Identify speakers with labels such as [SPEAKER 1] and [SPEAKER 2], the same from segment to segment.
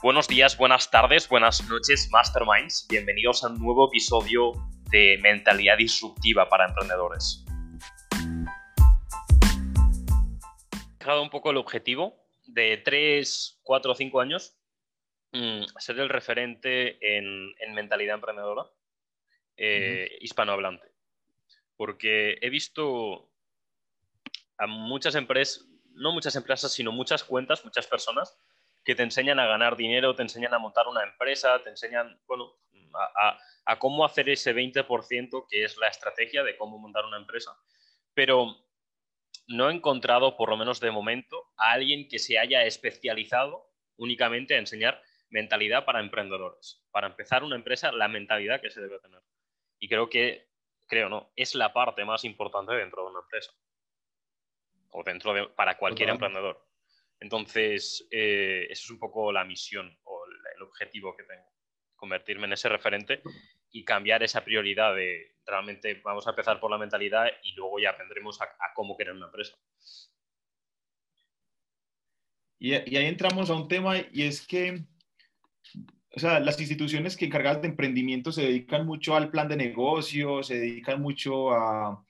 [SPEAKER 1] Buenos días, buenas tardes, buenas noches, Masterminds. Bienvenidos a un nuevo episodio de Mentalidad Disruptiva para Emprendedores. He dejado un poco el objetivo de 3, 4 o 5 años mm, ser el referente en, mentalidad emprendedora eh, hispanohablante. Porque he visto a muchas empresas, no muchas empresas, sino muchas cuentas, muchas personas que te enseñan a ganar dinero, te enseñan a montar una empresa, te enseñan, bueno, a, cómo hacer ese 20% que es la estrategia de cómo montar una empresa. Pero no he encontrado, por lo menos de momento, a alguien que se haya especializado únicamente a enseñar mentalidad para emprendedores. Para empezar una empresa, la mentalidad que se debe tener. Y creo que, creo no, es la parte más importante dentro de una empresa. O dentro de, para cualquier emprendedor. Entonces, eh, eso es un poco la misión o el objetivo que tengo, convertirme en ese referente y cambiar esa prioridad de realmente vamos a empezar por la mentalidad y luego ya vendremos a, cómo crear una empresa.
[SPEAKER 2] Y, ahí entramos a un tema y es que, o sea, las instituciones que encargadas de emprendimiento se dedican mucho al plan de negocio, se dedican mucho a, a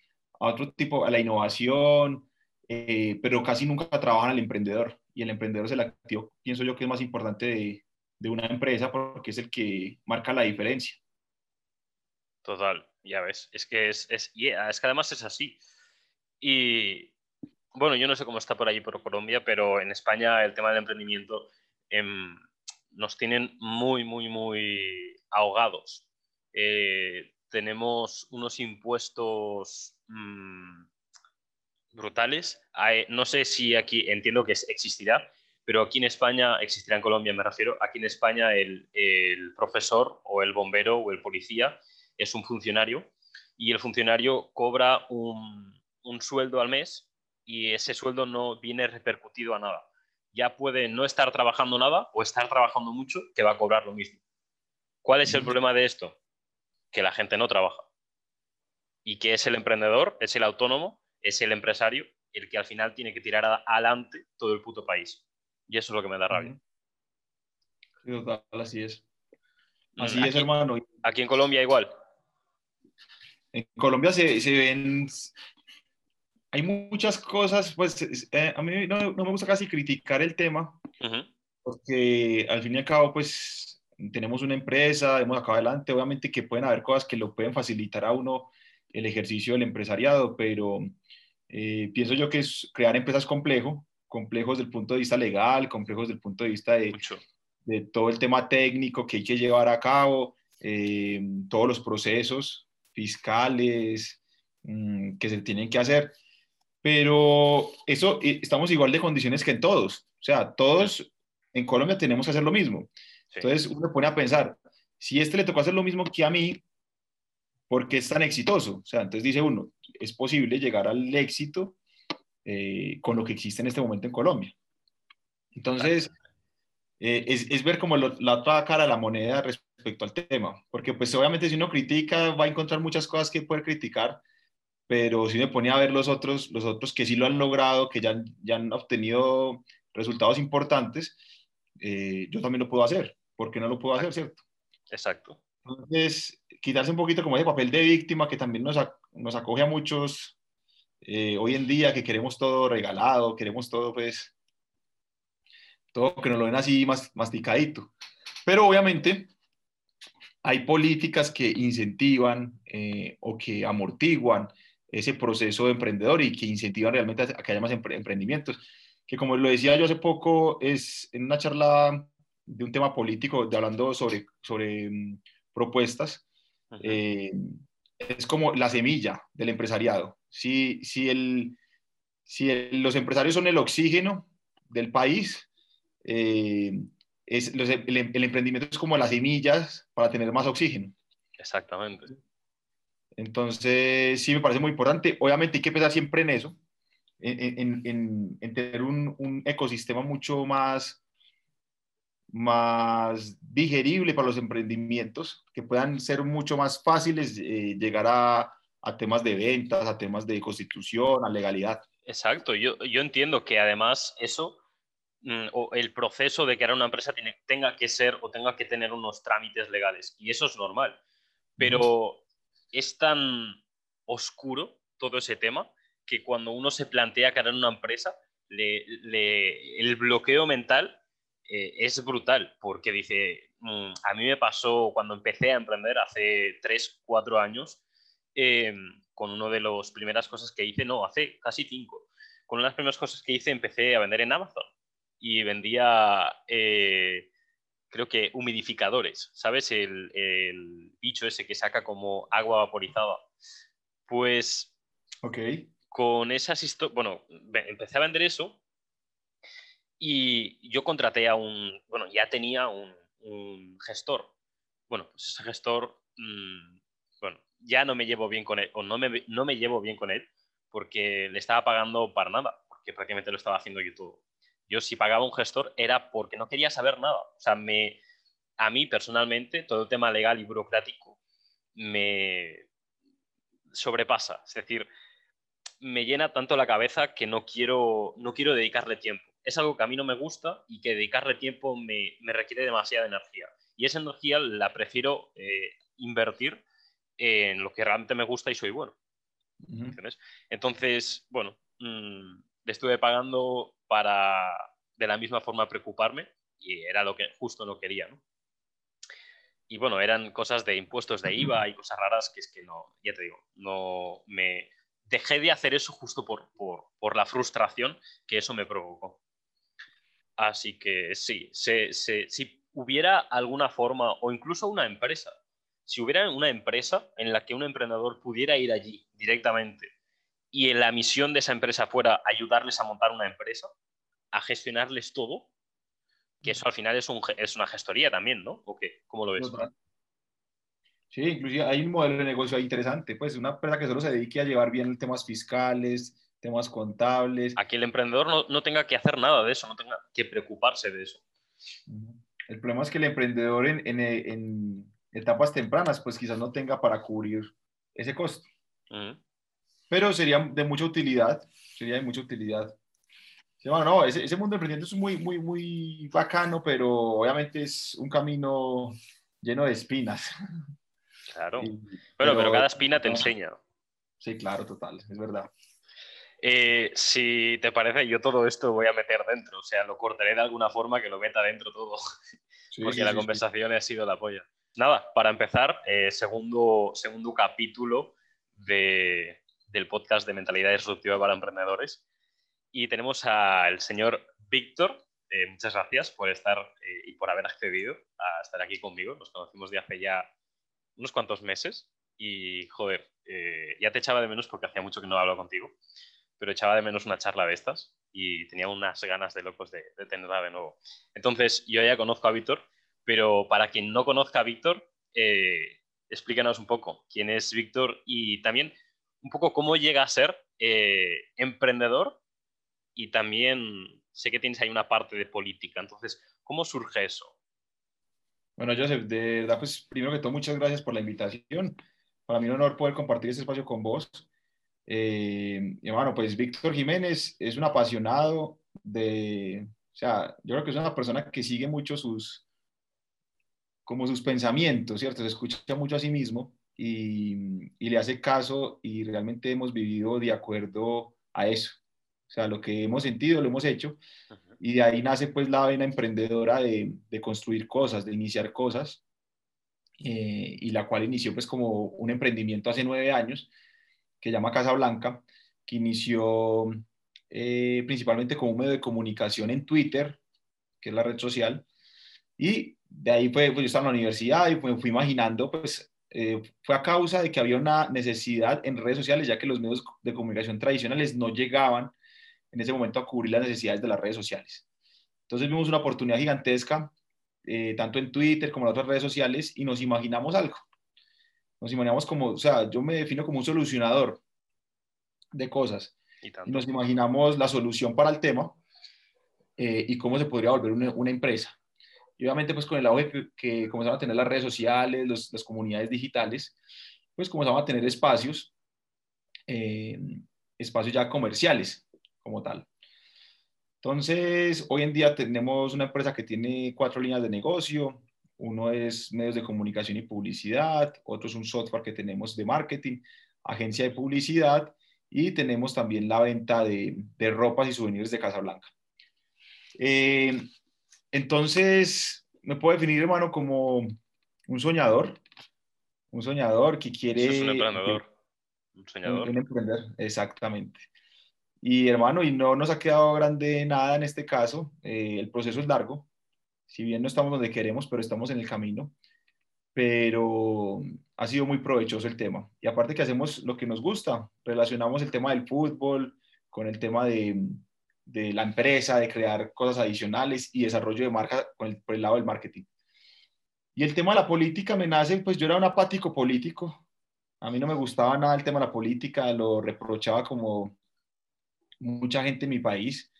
[SPEAKER 2] otro tipo, a la innovación, eh, pero casi nunca trabajan al emprendedor y el emprendedor es el activo, pienso yo que es más importante de, de una empresa porque es el que marca la diferencia.
[SPEAKER 1] Total, ya ves, es que es, es, es que además es así. Y bueno, yo no sé cómo está por allí, por Colombia, pero en España el tema del emprendimiento em, nos tienen muy, muy, muy ahogados. Eh, tenemos unos impuestos mm, brutales. no sé si aquí, entiendo que existirá, pero aquí en España, existirá en Colombia me refiero, aquí en España el, profesor o el bombero o el policía es un funcionario y el funcionario cobra un, sueldo al mes y ese sueldo no viene repercutido a nada. Ya puede no estar trabajando nada o estar trabajando mucho que va a cobrar lo mismo. ¿Cuál es el problema de esto? Que la gente no trabaja. Y que es el emprendedor, es el autónomo, es el empresario el que al final tiene que tirar adelante todo el puto país. Y eso es lo que me da rabia.
[SPEAKER 2] Sí, total, así es. Mm, así es, hermano.
[SPEAKER 1] Aquí en Colombia igual.
[SPEAKER 2] En Colombia se, se ven... Hay muchas cosas, pues eh, a mí no, no, me gusta casi criticar el tema, porque al fin y al cabo, pues tenemos una empresa, hemos acá adelante, obviamente que pueden haber cosas que lo pueden facilitar a uno el ejercicio del empresariado, pero eh, pienso yo que es crear empresas complejo, complejos desde el punto de vista legal, complejos desde el punto de vista de, de todo el tema técnico que hay que llevar a cabo, eh, todos los procesos fiscales mm, que se tienen que hacer. Pero eso, eh, estamos igual de condiciones que en todos. O sea, todos en Colombia tenemos que hacer lo mismo. Entonces uno pone a pensar, si este le tocó hacer lo mismo que a mí, ¿por qué es tan exitoso? O sea, entonces dice uno, es posible llegar al éxito eh, con lo que existe en este momento en Colombia. Entonces, eh, es, ver como la otra cara de la moneda respecto al tema, porque pues obviamente si uno critica va a encontrar muchas cosas que puede criticar, pero si me pone a ver los otros, los otros que sí lo han logrado, que ya, ya han obtenido resultados importantes, eh, yo también lo puedo hacer. ¿Por qué no lo puedo hacer, cierto?
[SPEAKER 1] Exacto.
[SPEAKER 2] Entonces, quitarse un poquito como ese papel de víctima que también nos, nos acoge a muchos eh, hoy en día, que queremos todo regalado, queremos todo, pues, todo que nos lo den así más masticadito. Pero obviamente hay políticas que incentivan eh, o que amortiguan ese proceso de emprendedor y que incentivan realmente a que haya más emprendimientos. Que como lo decía yo hace poco, es en una charla de un tema político, de hablando sobre, sobre propuestas, eh, es como la semilla del empresariado. Si, si, el, si los empresarios son el oxígeno del país, eh, es, el, el, emprendimiento es como las semillas para tener más oxígeno.
[SPEAKER 1] Exactamente.
[SPEAKER 2] Entonces, sí me parece muy importante. Obviamente hay que pensar siempre en eso, en, en, en tener un, un, ecosistema mucho más más digerible para los emprendimientos, que puedan ser mucho más fáciles eh, llegar a, a, temas de ventas, a temas de constitución, a legalidad.
[SPEAKER 1] Exacto, yo, yo entiendo que además eso mm, o el proceso de crear una empresa tenga que ser o tenga que tener unos trámites legales. Y eso es normal. Pero es tan oscuro todo ese tema que cuando uno se plantea crear una empresa, el bloqueo mental eh, es brutal, porque dice, mm, a mí me pasó cuando empecé a emprender hace 3, 4 años, eh, con una de las primeras cosas que hice, no, hace casi 5, con una de las primeras cosas que hice empecé a vender en Amazon y vendía, eh, creo que humidificadores, ¿sabes? El, el bicho ese que saca como agua vaporizada. Pues...
[SPEAKER 2] Ok
[SPEAKER 1] con esas historias, bueno, empecé a vender eso y yo contraté a un, bueno, ya tenía un, gestor. Bueno, pues ese gestor, mm, bueno, ya no me llevo bien con él, o no me, no me llevo bien con él, porque le estaba pagando para nada, porque prácticamente lo estaba haciendo yo todo. Yo si pagaba un gestor era porque no quería saber nada. O sea, me, a mí personalmente todo el tema legal y burocrático me sobrepasa. Es decir, me llena tanto la cabeza que no quiero, no quiero dedicarle tiempo. Es algo que a mí no me gusta y que dedicarle tiempo me, requiere demasiada energía. Y esa energía la prefiero eh, invertir en lo que realmente me gusta y soy bueno. Entonces, bueno, mm, le estuve pagando para de la misma forma preocuparme y era lo que justo no quería. Y bueno, eran cosas de impuestos de IVA y cosas raras que es que no, ya te digo, no me, dejé de hacer eso justo por, por, la frustración que eso me provocó. Así que sí, si hubiera alguna forma, o incluso una empresa, si hubiera una empresa en la que un emprendedor pudiera ir allí directamente y la misión de esa empresa fuera ayudarles a montar una empresa, a gestionarles todo, que eso al final es, un, es una gestoría también, ¿no? ¿O qué? ¿Cómo lo ves?
[SPEAKER 2] Sí, inclusive hay un modelo de negocio interesante, pues una empresa que solo se dedique a llevar bien temas fiscales, temas contables.
[SPEAKER 1] Aquí el emprendedor no, no, tenga que hacer nada de eso, no tenga que preocuparse de eso.
[SPEAKER 2] El problema es que el emprendedor en, en, en etapas tempranas, pues quizás no tenga para cubrir ese costo. Pero sería de mucha utilidad, sería de mucha utilidad. bueno, no, ese, ese mundo emprendimiento es muy, muy, muy bacano, pero obviamente es un camino lleno de espinas.
[SPEAKER 1] Claro. bueno, pero, cada espina te enseña.
[SPEAKER 2] Sí, claro, total, es verdad.
[SPEAKER 1] Eh, si te parece, yo todo esto voy a meter dentro, o sea, lo cortaré de alguna forma que lo meta dentro todo, porque la conversación ha sido la polla. Nada, para empezar, eh, segundo, segundo capítulo de, del podcast de Mentalidad Disruptiva para Emprendedores. Y tenemos al señor Víctor. Eh, muchas gracias por estar y por haber accedido a estar aquí conmigo. Nos conocimos de hace ya unos cuantos meses y, joder, eh, ya te echaba de menos porque hacía mucho que no hablo contigo, pero echaba de menos una charla de estas y tenía unas ganas de locos de, tenerla de nuevo. Entonces, yo ya conozco a Víctor, pero para quien no conozca a Víctor, eh, explícanos un poco quién es Víctor y también un poco cómo llega a ser eh, emprendedor y también sé que tienes ahí una parte de política. Entonces, ¿cómo surge eso?
[SPEAKER 2] Bueno, Joseph, de verdad, pues primero que todo, muchas gracias por la invitación. Para mí es un honor poder compartir este espacio con vos. Eh, y bueno, pues Víctor Jiménez es un apasionado de, o sea, yo creo que es una persona que sigue mucho sus, como sus pensamientos, ¿cierto? Se escucha mucho a sí mismo y, y le hace caso y realmente hemos vivido de acuerdo a eso. O sea, lo que hemos sentido, lo hemos hecho y de ahí nace pues la vena emprendedora de, de construir cosas, de iniciar cosas, eh, y la cual inició pues como un emprendimiento hace nueve años, que llama Casa Blanca, que inició eh, principalmente como un medio de comunicación en Twitter, que es la red social, y de ahí fue, pues yo estaba en la universidad y me fui imaginando, pues eh, fue a causa de que había una necesidad en redes sociales, ya que los medios de comunicación tradicionales no llegaban en ese momento a cubrir las necesidades de las redes sociales. Entonces vimos una oportunidad gigantesca, eh, tanto en Twitter como en otras redes sociales, y nos imaginamos algo. Nos imaginamos como, o sea, yo me defino como un solucionador de cosas. Y, nos imaginamos la solución para el tema eh, y cómo se podría volver una, empresa. Y obviamente, pues con el auge que, que comenzamos a tener las redes sociales, las comunidades digitales, pues comenzamos a tener espacios, eh, espacios ya comerciales como tal. Entonces, hoy en día tenemos una empresa que tiene cuatro líneas de negocio. Uno es medios de comunicación y publicidad, otro es un software que tenemos de marketing, agencia de publicidad y tenemos también la venta de, de ropas y souvenirs de Casablanca. Eh, entonces, me puedo definir, hermano, como un soñador, un soñador que quiere...
[SPEAKER 1] es un emprendedor, un soñador.
[SPEAKER 2] Un, emprender, exactamente. Y hermano, y no nos ha quedado grande nada en este caso, eh, el proceso es largo, si bien no estamos donde queremos, pero estamos en el camino, pero ha sido muy provechoso el tema. Y aparte que hacemos lo que nos gusta, relacionamos el tema del fútbol con el tema de, la empresa, de crear cosas adicionales y desarrollo de marca por el lado del marketing. Y el tema de la política me nace, pues yo era un apático político, a mí no me gustaba nada el tema de la política, lo reprochaba como mucha gente en mi país,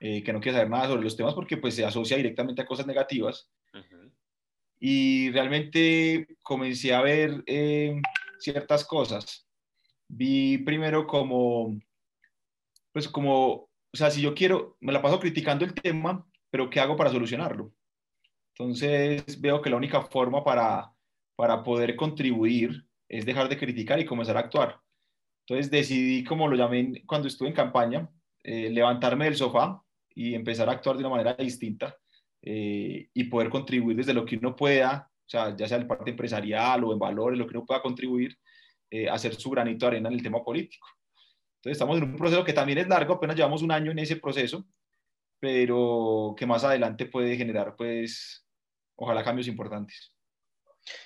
[SPEAKER 2] eh, que no quiere saber nada sobre los temas porque pues se asocia directamente a cosas negativas. Y realmente comencé a ver eh, ciertas cosas. Vi primero como, pues como o sea, si yo quiero, me la paso criticando el tema, pero ¿qué hago para solucionarlo? Entonces veo que la única forma para, para poder contribuir es dejar de criticar y comenzar a actuar. Entonces decidí, como lo llamé cuando estuve en campaña, eh, levantarme del sofá y empezar a actuar de una manera distinta eh, y poder contribuir desde lo que uno pueda, o sea, ya sea en parte empresarial o en valores, lo que uno pueda contribuir, eh, hacer su granito de arena en el tema político. Entonces estamos en un proceso que también es largo, apenas llevamos un año en ese proceso, pero que más adelante puede generar, pues, ojalá cambios importantes.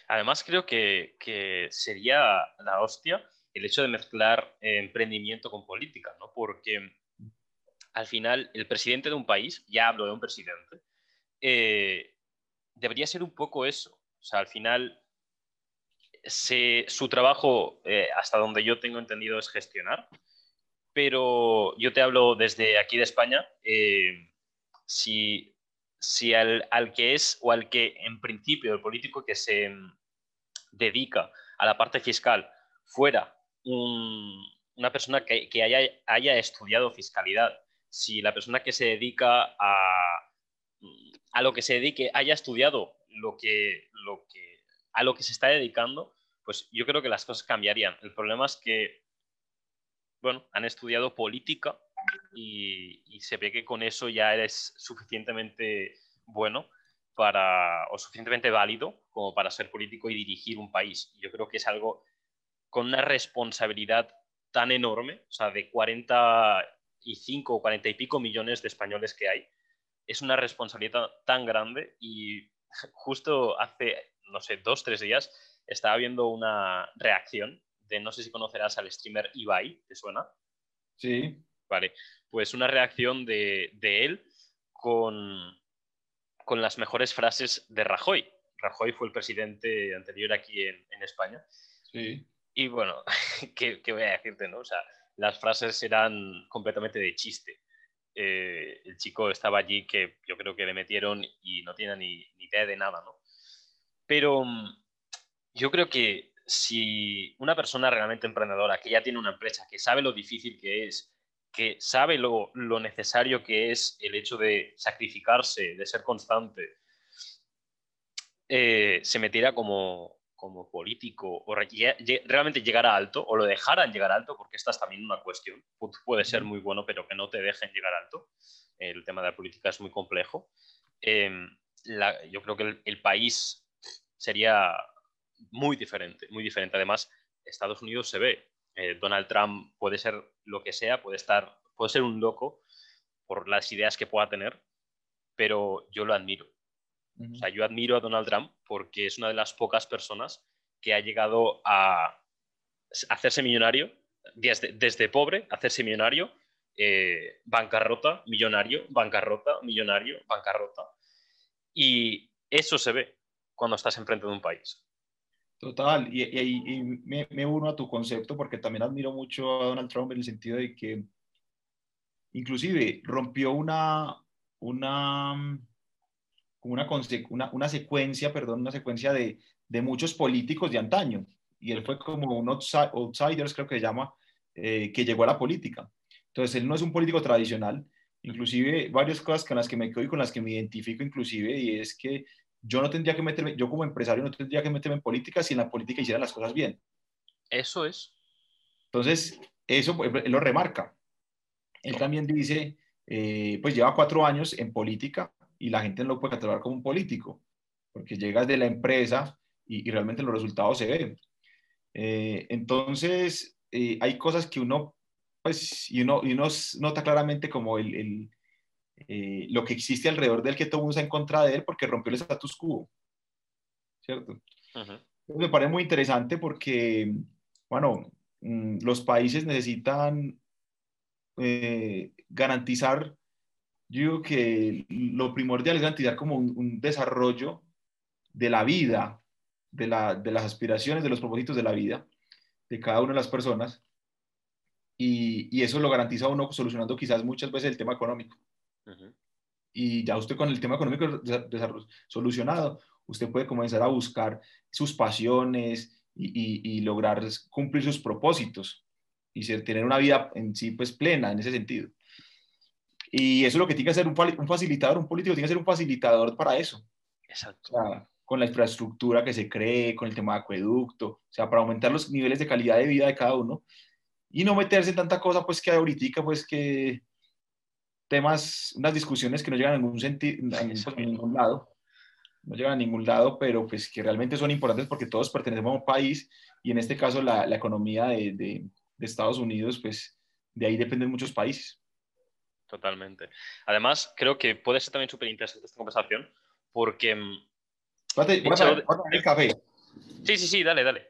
[SPEAKER 1] Además, creo que, que sería la hostia el hecho de mezclar emprendimiento con política, ¿no? Porque al final el presidente de un país, ya hablo de un presidente, eh, debería ser un poco eso. O sea, al final su trabajo, eh, hasta donde yo tengo entendido, es gestionar pero yo te hablo desde aquí de España. Eh, si, si al, al, que es o al que en principio el político que se dedica a la parte fiscal fuera una persona que, que haya, haya, estudiado fiscalidad, si la persona que se dedica a, a lo que se dedique haya estudiado lo que, lo que, a lo que se está dedicando, pues yo creo que las cosas cambiarían. El problema es que bueno, han estudiado política y, se ve que con eso ya eres suficientemente bueno para, o suficientemente válido como para ser político y dirigir un país. Yo creo que es algo con una responsabilidad tan enorme, o sea, de 45 o 40 y pico millones de españoles que hay, es una responsabilidad tan grande y justo hace, no sé, dos, tres días estaba viendo una reacción no sé si conocerás al streamer Ibai, ¿te suena?
[SPEAKER 2] Sí.
[SPEAKER 1] Vale, pues una reacción de, él con, con las mejores frases de Rajoy. Rajoy fue el presidente anterior aquí en, España.
[SPEAKER 2] Sí.
[SPEAKER 1] Y bueno, ¿qué, voy a decirte, no? O sea, las frases eran completamente de chiste. Eh, el chico estaba allí que yo creo que le metieron y no tiene ni, ni idea de nada, ¿no? Pero mm, yo creo que si una persona realmente emprendedora, que ya tiene una empresa, que sabe lo difícil que es, que sabe lo, necesario que es el hecho de sacrificarse, de ser constante, eh, se metiera como, como político o realmente llegara alto o lo dejaran llegar alto, porque esta es también una cuestión. Puede ser muy bueno, pero que no te dejen llegar alto. El tema de la política es muy complejo. Em, yo creo que el país sería muy diferente, muy diferente. Además, Estados Unidos se ve. Eh, Donald Trump puede ser lo que sea, puede estar, puede ser un loco por las ideas que pueda tener, pero yo lo admiro. O sea, yo admiro a Donald Trump porque es una de las pocas personas que ha llegado a hacerse millonario, desde, desde pobre, hacerse millonario, eh, bancarrota, millonario, bancarrota, millonario, bancarrota. Y eso se ve cuando estás enfrente de un país.
[SPEAKER 2] Total, y, y, me, uno a tu concepto porque también admiro mucho a Donald Trump en el sentido de que inclusive rompió una, una, una, una, una secuencia, perdón, una secuencia de, de, muchos políticos de antaño. Y él fue como un outsider, creo que se llama, eh, que llegó a la política. Entonces, él no es un político tradicional, inclusive varias cosas con las que me quedo y con las que me identifico inclusive, y es que yo no tendría que meterme, yo como empresario no tendría que meterme en política si en la política hiciera las cosas bien.
[SPEAKER 1] Eso es.
[SPEAKER 2] Entonces, eso él lo remarca. Él también dice, eh, pues lleva cuatro años en política y la gente no lo puede catalogar como un político, porque llegas de la empresa y, realmente los resultados se ven. Eh, entonces, eh, hay cosas que uno, pues, y uno, y uno nota claramente como el, el lo que existe alrededor del que todo mundo está en contra de él porque rompió el status quo, ¿cierto? Me parece muy interesante porque, bueno, mm, los países necesitan eh, garantizar, yo digo que lo primordial es garantizar como un, desarrollo de la vida, de, la, de, las aspiraciones, de los propósitos de la vida de cada una de las personas. Y, y eso lo garantiza uno solucionando quizás muchas veces el tema económico. Y ya usted con el tema económico solucionado, usted puede comenzar a buscar sus pasiones y, y, lograr cumplir sus propósitos y ser, tener una vida en sí pues plena en ese sentido. Y eso es lo que tiene que ser un, un facilitador, un político tiene que ser un facilitador para eso.
[SPEAKER 1] Exacto.
[SPEAKER 2] con la infraestructura que se cree, con el tema de acueducto, o sea, para aumentar los niveles de calidad de vida de cada uno y no meterse en tanta cosa pues que ahorita pues que temas, unas discusiones que no llegan a ningún sentido, a ningún lado, no llegan a ningún lado, pero pues que realmente son importantes porque todos pertenecemos a un país y en este caso la, la economía de, de, de Estados Unidos, pues de ahí dependen muchos países.
[SPEAKER 1] Totalmente. Además, creo que puede ser también súper interesante esta conversación porque... Mm,
[SPEAKER 2] el café.
[SPEAKER 1] Sí, sí, sí, dale, dale.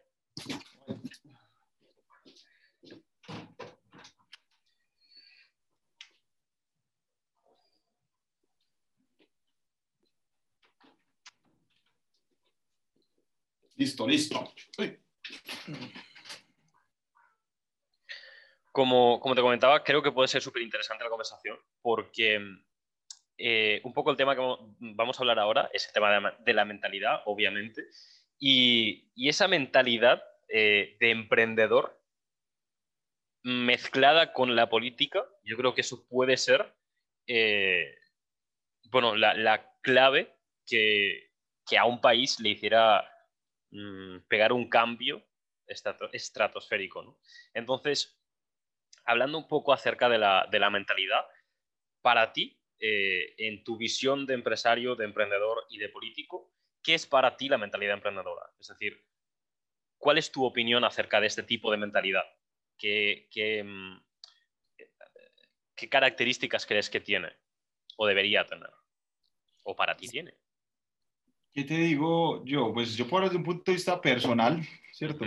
[SPEAKER 2] Listo, listo.
[SPEAKER 1] Como, te comentaba, creo que puede ser súper interesante la conversación porque eh, un poco el tema que vamos a hablar ahora es el tema de la, mentalidad, obviamente, y, esa mentalidad eh, de emprendedor mezclada con la política, yo creo que eso puede ser, eh, bueno, la, clave que, a un país le hiciera mm, pegar un cambio estratosférico. Entonces, hablando un poco acerca de la, mentalidad, para ti, eh, en tu visión de empresario, de emprendedor y de político, ¿qué es para ti la mentalidad emprendedora? Es decir, ¿cuál es tu opinión acerca de este tipo de mentalidad? ¿Qué, qué, mm, características crees que tiene o debería tener? ¿O para ti tiene?
[SPEAKER 2] ¿Qué te digo yo? Pues yo por desde un punto de vista personal, ¿cierto?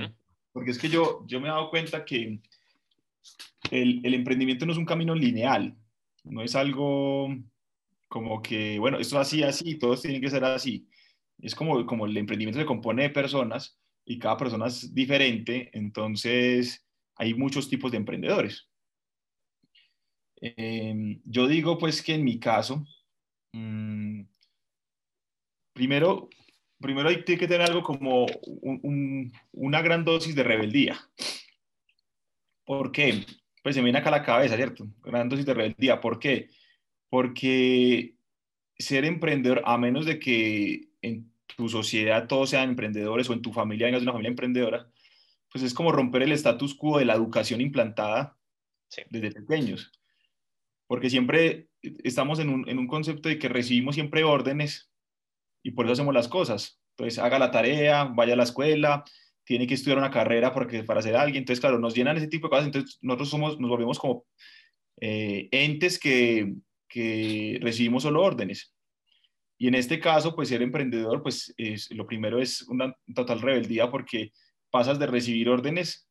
[SPEAKER 2] Porque es que yo, yo me he dado cuenta que el, emprendimiento no es un camino lineal, no es algo como que, bueno, esto es así, así, todos tienen que ser así. Es como, como el emprendimiento se compone de personas y cada persona es diferente, entonces hay muchos tipos de emprendedores. Em, yo digo pues que en mi caso, mm, primero, primero hay que tener algo como una gran dosis de rebeldía. ¿Por qué? Pues se me viene acá a la cabeza, ¿cierto? Gran dosis de rebeldía. ¿Por qué? Porque ser emprendedor, a menos de que en tu sociedad todos sean emprendedores o en tu familia vengas de una familia emprendedora, pues es como romper el status quo de la educación implantada desde pequeños. Porque siempre estamos en un, en un concepto de que recibimos siempre órdenes y por eso hacemos las cosas. Entonces, haga la tarea, vaya a la escuela, tiene que estudiar una carrera porque, para ser alguien. Entonces, claro, nos llenan ese tipo de cosas. Entonces, nosotros somos, nos volvemos como eh, entes que, que, recibimos solo órdenes. Y en este caso, pues ser emprendedor, pues es, lo primero es una total rebeldía porque pasas de recibir órdenes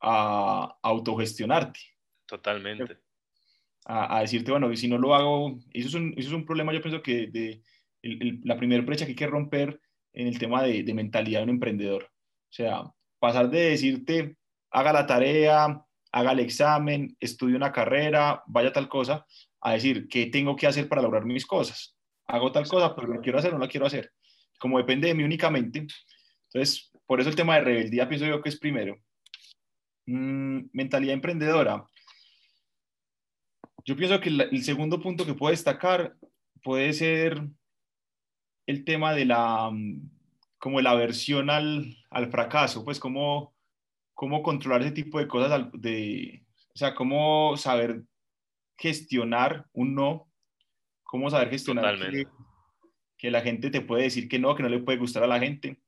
[SPEAKER 2] a, autogestionarte.
[SPEAKER 1] Totalmente.
[SPEAKER 2] A, decirte, bueno, si no lo hago, eso es un, eso es un problema, yo pienso que de, la primera brecha que hay que romper en el tema de, de mentalidad de un emprendedor o sea, pasar de decirte, haga la tarea, haga el examen, estudie una carrera, vaya tal cosa, a decir, ¿qué tengo que hacer para lograr mis cosas? Hago tal cosa, pero la quiero hacer o no la quiero hacer. Como depende de mí únicamente. Entonces, por eso el tema de rebeldía pienso yo que es primero. Mm, mentalidad emprendedora. Yo pienso que el segundo punto que puedo destacar puede ser el tema de la, mm, como la aversión al, al fracaso, pues cómo, cómo controlar ese tipo de cosas, de, o sea, cómo saber gestionar un no, cómo saber gestionar que, que, la gente te puede decir que no, que no le puede gustar a la gente.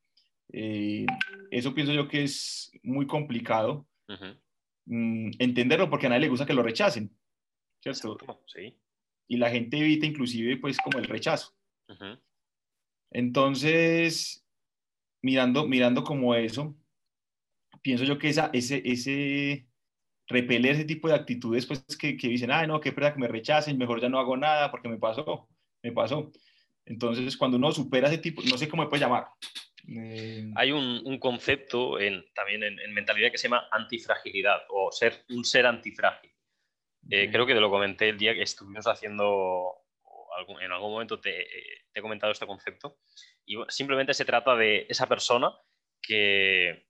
[SPEAKER 2] Eh, eso pienso yo que es muy complicado mm, entenderlo porque a nadie le gusta que lo rechacen, ¿cierto? Sí. Y la gente evita inclusive pues como el rechazo. Entonces, mirando, mirando como eso, pienso yo que esa, ese, ese repeler ese tipo de actitudes pues que, que dicen, ay no, qué pena que me rechacen, mejor ya no hago nada porque me pasó, me pasó. Entonces, cuando uno supera ese tipo, no sé cómo me puede llamar,
[SPEAKER 1] eh, Hay un, concepto en, también en, mentalidad que se llama antifragilidad o ser un ser antifrágil. Eh, creo que te lo comenté el día que estuvimos haciendo, en algún momento te, he comentado este concepto. Y simplemente se trata de esa persona que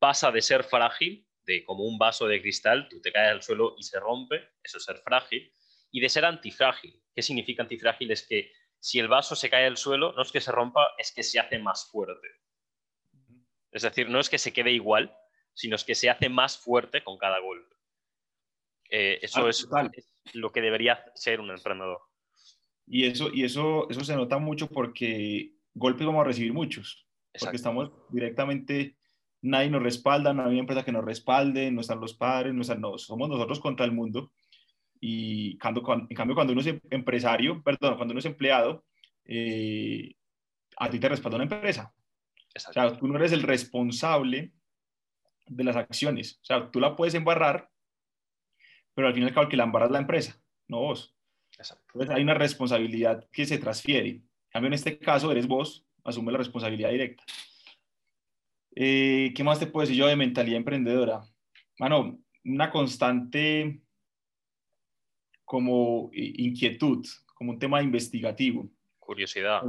[SPEAKER 1] pasa de ser frágil, de como un vaso de cristal, tú te caes al suelo y se rompe, eso es ser frágil, y de ser antifrágil. ¿Qué significa antifrágil? Es que si el vaso se cae al suelo, no es que se rompa, es que se hace más fuerte. Es decir, no es que se quede igual, sino es que se hace más fuerte con cada golpe. Eh, eso es, lo que debería ser un emprendedor.
[SPEAKER 2] Y eso, y eso, eso se nota mucho porque golpes vamos a recibir muchos. Porque estamos directamente, nadie nos respalda, no hay empresa que nos respalde, no están los padres, no, están, no somos nosotros contra el mundo. Y cuando, en cambio, cuando uno es empresario, perdón, cuando uno es empleado, eh, a ti te respalda una empresa. O sea, tú no eres el responsable de las acciones. O sea, tú la puedes embarrar, pero al final al que la embarra es la empresa, no vos. Entonces hay una responsabilidad que se transfiere. En cambio, en este caso, eres vos, asume la responsabilidad directa. Eh, ¿Qué más te puedo decir yo de mentalidad emprendedora? Mano, una constante como inquietud, como un tema investigativo.
[SPEAKER 1] Curiosidad.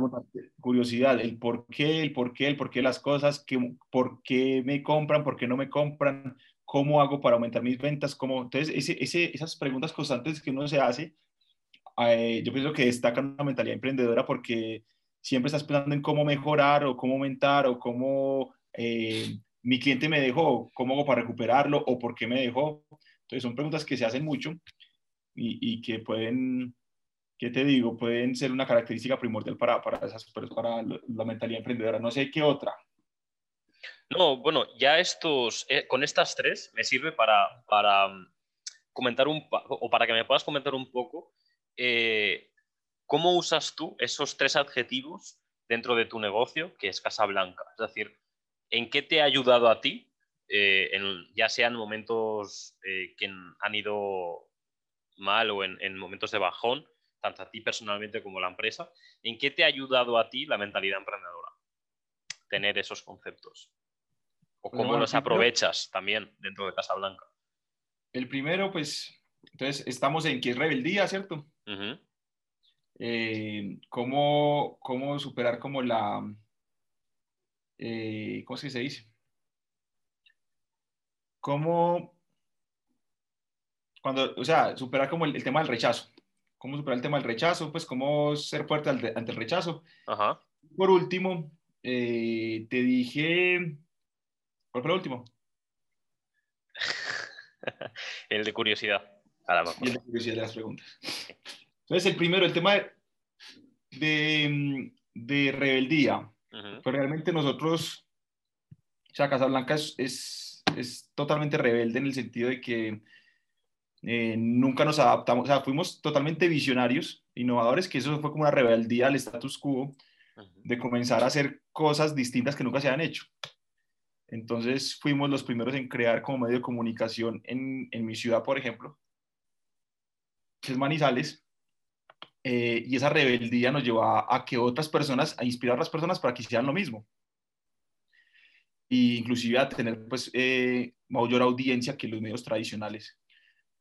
[SPEAKER 2] Curiosidad, el por qué, el por qué, el por qué las cosas, que, por qué me compran, por qué no me compran, cómo hago para aumentar mis ventas, cómo... Entonces, ese, esas preguntas constantes que uno se hace, eh, yo pienso que destacan una mentalidad emprendedora porque siempre estás pensando en cómo mejorar o cómo aumentar o cómo eh, mi cliente me dejó, cómo hago para recuperarlo o por qué me dejó. Entonces, son preguntas que se hacen mucho y, que pueden, ¿qué te digo? Pueden ser una característica primordial para, para, esas, para la mentalidad emprendedora. No sé qué otra.
[SPEAKER 1] No, bueno, ya estos, eh, con estas tres me sirve para, para mm, comentar un o para que me puedas comentar un poco eh, cómo usas tú esos tres adjetivos dentro de tu negocio, que es Casa Blanca. Es decir, ¿en qué te ha ayudado a ti, eh, ya sean momentos que han ido mal o en, momentos de bajón, tanto a ti personalmente como a la empresa, ¿en qué te ha ayudado a ti la mentalidad emprendedora? Tener esos conceptos. ¿O pues cómo los aprovechas también dentro de Casa Blanca?
[SPEAKER 2] El primero, pues, entonces estamos en que es rebeldía, ¿cierto? Eh, ¿cómo, ¿cómo, superar como la... Eh, ¿Cómo es que se dice? ¿Cómo cuando, o sea, superar como el, tema del rechazo. ¿Cómo superar el tema del rechazo? Pues cómo ser fuerte ante, el rechazo. Ajá. Por último, eh, te dije, ¿cuál fue el último?
[SPEAKER 1] el de curiosidad.
[SPEAKER 2] Y el de curiosidad de las preguntas. Entonces, el primero, el tema de, de, rebeldía. Pues realmente nosotros, o sea, Casablanca es, es, es totalmente rebelde en el sentido de que eh, nunca nos adaptamos, o sea, fuimos totalmente visionarios, innovadores, que eso fue como una rebeldía al status quo de comenzar a hacer cosas distintas que nunca se han hecho. Entonces fuimos los primeros en crear como medio de comunicación en, en mi ciudad, por ejemplo, que es Manizales, eh, y esa rebeldía nos llevó a, que otras personas, a inspirar a otras personas para que hicieran lo mismo. E inclusive a tener pues eh, mayor audiencia que los medios tradicionales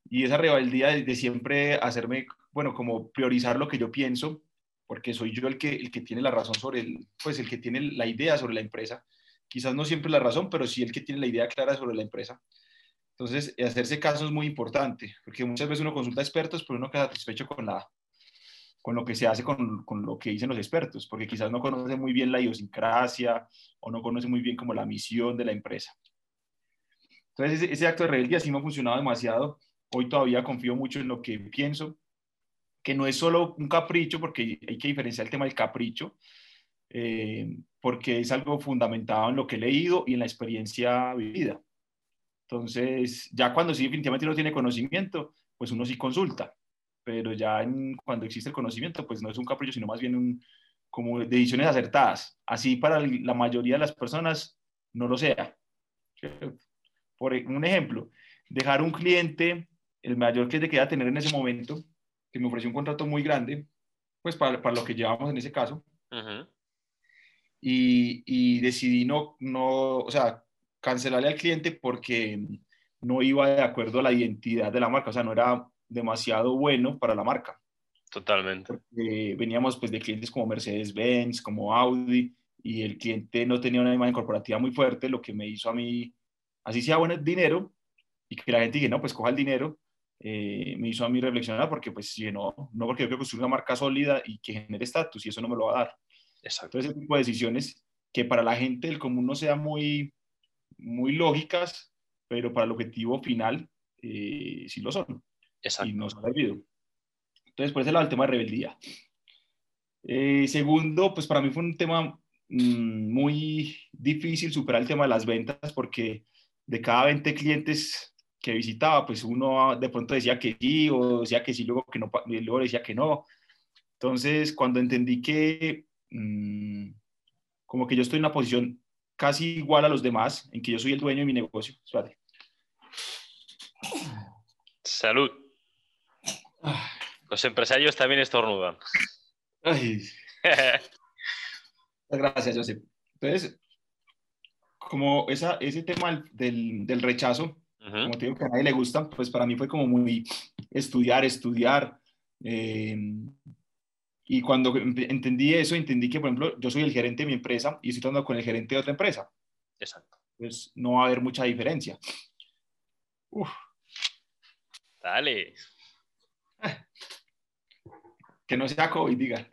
[SPEAKER 2] y esa rebeldía de, siempre hacerme, bueno, como priorizar lo que yo pienso, porque soy yo el que, el que tiene la razón sobre el, pues el que tiene la idea sobre la empresa. Quizás no siempre la razón, pero sí el que tiene la idea clara sobre la empresa. Entonces, hacerse caso es muy importante, porque muchas veces uno consulta a expertos, pero uno queda satisfecho con, la, con lo que se hace, con, con lo que dicen los expertos, porque quizás no conoce muy bien la idiosincrasia o no conoce muy bien como la misión de la empresa. Entonces, ese, ese acto de rebeldía sí me ha funcionado demasiado. Hoy todavía confío mucho en lo que pienso, que no es solo un capricho, porque hay que diferenciar el tema del capricho, eh, porque es algo fundamentado en lo que he leído y en la experiencia vivida. Entonces, ya cuando sí definitivamente uno tiene conocimiento, pues uno sí consulta, pero ya cuando existe el conocimiento, pues no es un capricho, sino más bien un, como decisiones acertadas. Así para la mayoría de las personas no lo sea. Por e, un ejemplo, dejar un cliente, el mayor cliente que iba a tener en ese momento, que me ofreció un contrato muy grande, pues para, para lo que llevamos en ese caso, y, y, decidí no, no, o sea, cancelarle al cliente porque no iba de acuerdo a la identidad de la marca, o sea, no era demasiado bueno para la marca.
[SPEAKER 1] Totalmente.
[SPEAKER 2] veníamos pues de clientes como Mercedes-Benz, como Audi, y el cliente no tenía una imagen corporativa muy fuerte, lo que me hizo a mí, así sea bueno dinero, y que la gente diga, no, pues coja el dinero, eh, me hizo a mí reflexionar porque pues si no, no porque yo quiero construir una marca sólida y que genere estatus y eso no me lo va a dar. Exacto. Entonces ese tipo de decisiones que para la gente del común no sean muy, muy lógicas, pero para el objetivo final eh, sí lo son. Exacto. Y nos ha servido. Entonces, por ese lado, el tema de rebeldía. Eh, segundo, pues para mí fue un tema mm, muy difícil superar el tema de las ventas porque de cada 20 clientes que visitaba, pues uno de pronto decía que sí o decía que sí, luego, que no, luego decía que no. Entonces, cuando entendí que mm, como que yo estoy en una posición casi igual a los demás, en que yo soy el dueño de mi negocio.
[SPEAKER 1] Salud. Los empresarios también estornudan.
[SPEAKER 2] Gracias, Josep. Entonces, como esa, ese tema del, del rechazo, como te digo que a nadie le gusta, pues para mí fue como muy estudiar, estudiar. Eh, y cuando entendí eso, entendí que, por ejemplo, yo soy el gerente de mi empresa y estoy tratando con el gerente de otra empresa.
[SPEAKER 1] Exacto.
[SPEAKER 2] Pues no va a haber mucha diferencia. Uf.
[SPEAKER 1] Dale.
[SPEAKER 2] Que no sea COVID, diga.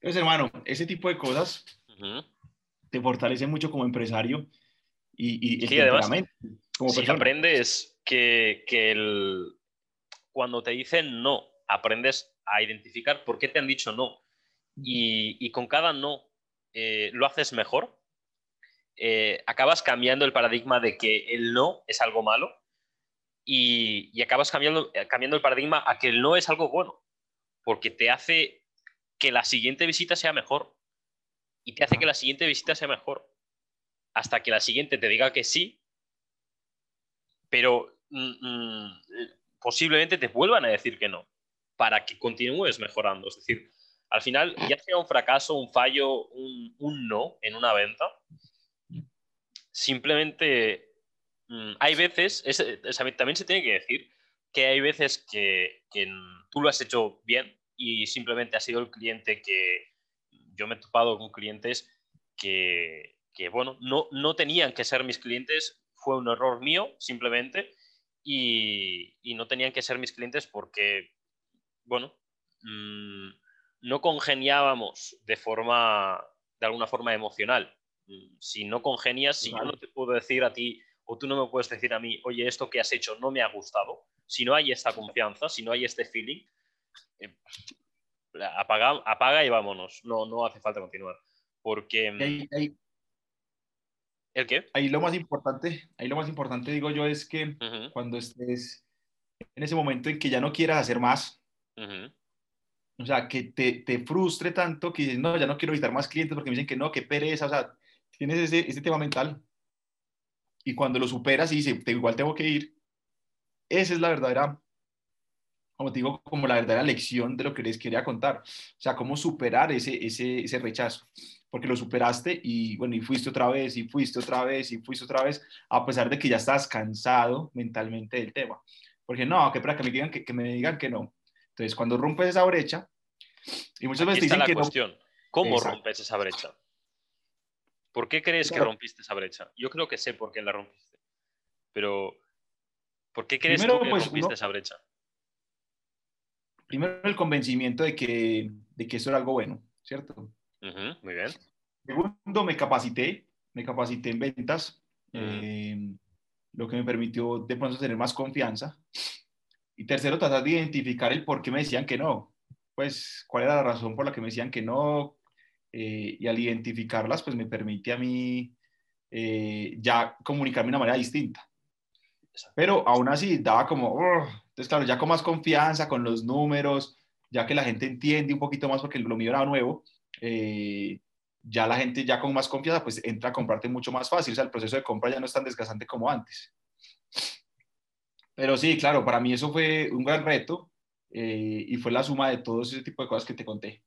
[SPEAKER 2] Entonces, hermano, ese tipo de cosas te fortalece mucho como empresario y, y
[SPEAKER 1] sí, además, como si aprendes que, que el, cuando te dicen no, aprendes a identificar por qué te han dicho no. Y, y con cada no eh, lo haces mejor, eh, acabas cambiando el paradigma de que el no es algo malo y, y acabas cambiando, cambiando el paradigma a que el no es algo bueno, porque te hace que la siguiente visita sea mejor. Y te hace que la siguiente visita sea mejor. Hasta que la siguiente te diga que sí, pero mm, mm, posiblemente te vuelvan a decir que no, para que continúes mejorando. Es decir, al final, ya sea un fracaso, un fallo, un, no en una venta, simplemente mm, hay veces, también se tiene que decir que hay veces que, que tú lo has hecho bien y simplemente ha sido el cliente que yo me he topado con clientes que, bueno, no, no tenían que ser mis clientes, fue un error mío simplemente y, no tenían que ser mis clientes porque, bueno, mm, no congeniábamos de forma, de alguna forma emocional. Mm, si no congenias, si yo no te puedo decir a ti o tú no me puedes decir a mí, oye, esto que has hecho no me ha gustado, si no hay esta confianza, si no hay este feeling, eh, apaga, apaga y vámonos. No, no hace falta continuar. Porque. ¿El qué?
[SPEAKER 2] Ahí lo más importante, ahí lo más importante, digo yo, es que cuando estés en ese momento en que ya no quieras hacer más, o sea, que te, te, frustre tanto que dices, no, ya no quiero visitar más clientes porque me dicen que no, que pereza, o sea, tienes ese, ese tema mental. Y cuando lo superas y dices, igual tengo que ir, esa es la verdadera como te digo, como la verdadera lección de lo que les quería contar. O sea, cómo superar ese, ese, ese rechazo. Porque lo superaste y bueno, y fuiste otra vez, y fuiste otra vez, y fuiste otra vez, a pesar de que ya estás cansado mentalmente del tema. Porque no, que para que me digan que, que me digan que no. Entonces, cuando rompes esa brecha, y muchas veces
[SPEAKER 1] dicen la que cuestión. ¿Cómo rompes esa brecha? ¿Por qué crees que rompiste esa brecha? Yo creo que sé por qué la rompiste. Pero, ¿por qué crees que pues, rompiste esa brecha?
[SPEAKER 2] Primero, el convencimiento de que, de que eso era algo bueno, ¿cierto?
[SPEAKER 1] Muy bien.
[SPEAKER 2] Segundo, me capacité, me capacité en ventas, eh, lo que me permitió de pronto tener más confianza. Y tercero, tratar de identificar el por qué me decían que no. Pues, cuál era la razón por la que me decían que no. Eh, y al identificarlas, pues me permite a mí eh, ya comunicarme de una manera distinta. Pero aún así, daba como, entonces claro, ya con más confianza, con los números, ya que la gente entiende un poquito más porque lo mío era nuevo, eh, ya la gente ya con más confianza pues entra a comprarte mucho más fácil, o sea, el proceso de compra ya no es tan desgastante como antes. Pero sí, claro, para mí eso fue un gran reto eh, y fue la suma de todo ese tipo de cosas que te conté.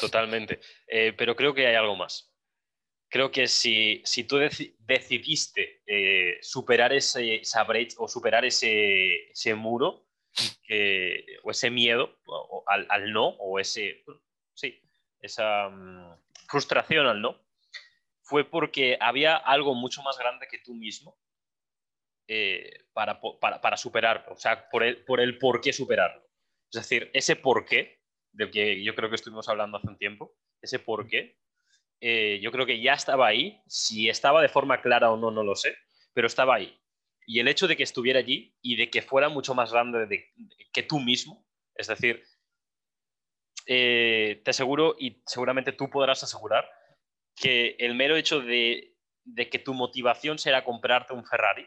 [SPEAKER 1] Totalmente, eh, pero creo que hay algo más. Creo que si, si tú decidiste eh, superar ese, esa o superar ese, ese muro o ese miedo al, al, no o ese, sí, esa mm, frustración al no, fue porque había algo mucho más grande que tú mismo eh, para, para, superarlo, o sea, por el, por el qué superarlo. Es decir, ese por qué, del que yo creo que estuvimos hablando hace un tiempo, ese por qué, eh, yo creo que ya estaba ahí, si estaba de forma clara o no, no lo sé, pero estaba ahí. Y el hecho de que estuviera allí y de que fuera mucho más grande que tú mismo, es decir, eh, te aseguro, y seguramente tú podrás asegurar, que el mero hecho de, que tu motivación será comprarte un Ferrari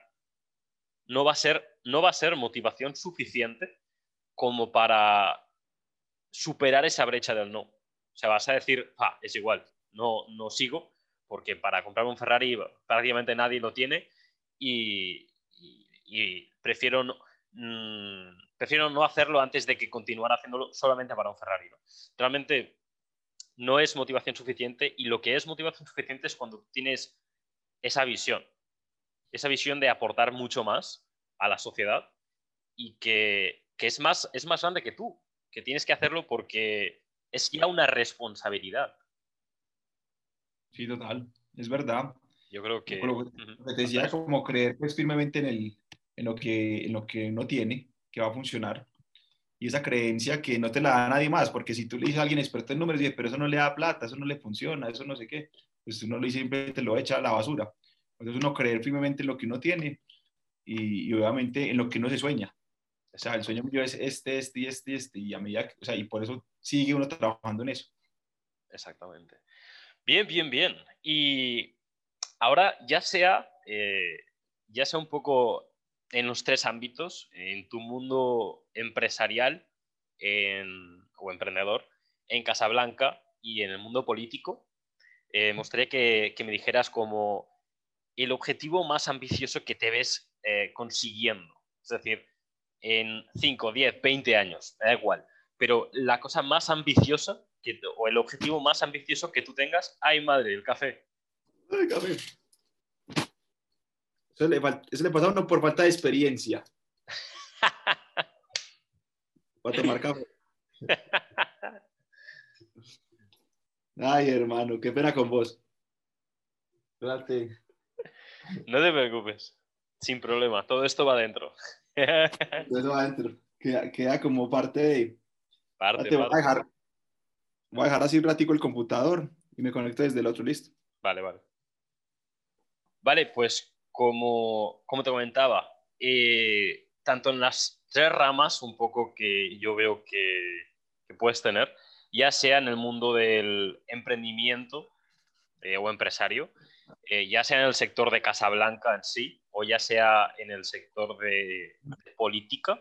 [SPEAKER 1] no va, a ser, no va a ser motivación suficiente como para superar esa brecha del no. O sea, vas a decir, ah, es igual, no, no sigo, porque para comprar un Ferrari prácticamente nadie lo tiene y, prefiero no, mm, prefiero no hacerlo antes de que continuar haciéndolo solamente para un Ferrari. Realmente no es motivación suficiente y lo que es motivación suficiente es cuando tienes esa visión, esa visión de aportar mucho más a la sociedad y que, es, más, es más grande que tú, que tienes que hacerlo porque es ya una responsabilidad.
[SPEAKER 2] Sí, total, es verdad.
[SPEAKER 1] Yo creo que...
[SPEAKER 2] te decía, como creer pues, firmemente en, el, en, lo que, en lo que no tiene que va a funcionar. Y esa creencia que no te la da nadie más, porque si tú le dices a alguien experto en números y dices, pero eso no le da plata, eso no le funciona, eso no sé qué, pues uno lo dice simplemente lo echa a la basura. Entonces uno creer firmemente en lo que uno tiene y, obviamente en lo que uno se sueña. O sea, el sueño mío es este, este y este y este, y a medida, o sea, y por eso sigue uno trabajando en eso.
[SPEAKER 1] Exactamente. Bien, bien, bien. Y ahora ya sea, eh, ya sea un poco en los tres ámbitos, en tu mundo empresarial o emprendedor, en Casablanca y en el mundo político. Eh, gustaría que, me dijeras como el objetivo más ambicioso que te ves eh, consiguiendo. Es decir, en 5, 10, 20 años, da igual. Pero la cosa más ambiciosa o el objetivo más ambicioso que tú tengas, ay madre, el café.
[SPEAKER 2] El café. Eso le, pasa a uno por falta de experiencia. a tomar café. Ay, hermano, qué pena con vos.
[SPEAKER 1] Espérate. No te preocupes. Sin problema. Todo esto va adentro.
[SPEAKER 2] Todo va adentro. Queda, como parte de.
[SPEAKER 1] Parte, voy,
[SPEAKER 2] A dejar, voy a dejar así un ratico el computador y me conecto desde el otro, listo.
[SPEAKER 1] Vale, vale. Vale, pues como, te comentaba, eh, tanto en las tres ramas un poco que yo veo que, puedes tener, ya sea en el mundo del emprendimiento eh, o empresario, eh, ya sea en el sector de Casablanca en sí, o ya sea en el sector de, política,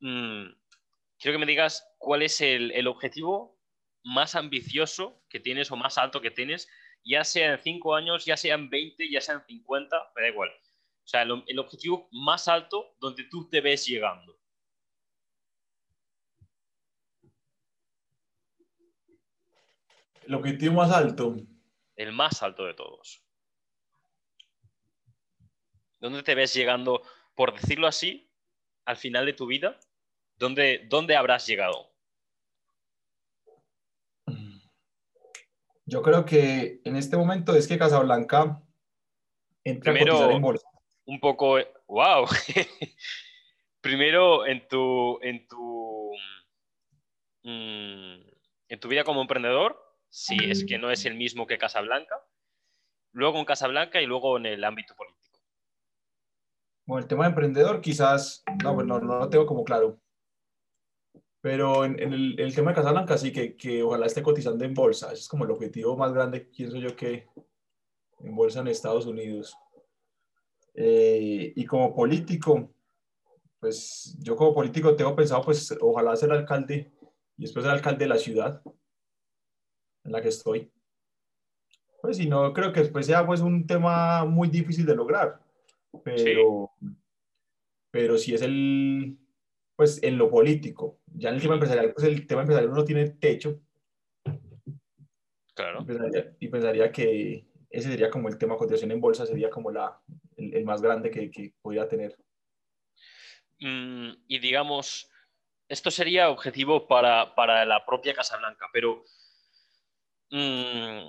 [SPEAKER 1] mm, quiero que me digas cuál es el, el, objetivo más ambicioso que tienes o más alto que tienes ya sea en 5 años, ya sea en 20, ya sea en 50, me da igual. O sea, el, objetivo más alto donde tú te ves llegando.
[SPEAKER 2] El objetivo más alto.
[SPEAKER 1] El más alto de todos. ¿Dónde te ves llegando, por decirlo así, al final de tu vida? ¿Dónde, dónde habrás llegado?
[SPEAKER 2] Yo creo que en este momento es que Casablanca
[SPEAKER 1] entra Primero, en bolsa. Un poco, wow. Primero en tu, en tu, mm, en tu vida como emprendedor, si es que no es el mismo que Casablanca. Luego en Casablanca y luego en el ámbito político.
[SPEAKER 2] Bueno, el tema de emprendedor quizás, no, bueno, no lo tengo como claro. Pero en, el, el, tema de Casablanca sí que, que, ojalá esté cotizando en bolsa. Ese es como el objetivo más grande, pienso yo, que en bolsa en Estados Unidos. Eh, y como político, pues yo como político tengo pensado, pues ojalá ser alcalde y después ser alcalde de la ciudad en la que estoy. Pues si no, creo que después sea pues un tema muy difícil de lograr. Pero, pero si es el, pues en lo político. Ya en el tema empresarial, pues el tema empresarial no tiene techo.
[SPEAKER 1] Claro.
[SPEAKER 2] Y pensaría, que ese sería como el tema de cotización en bolsa, sería como la, el, más grande que, que podría tener.
[SPEAKER 1] Mm, y digamos, esto sería objetivo para, para la propia Casa Blanca, pero mm,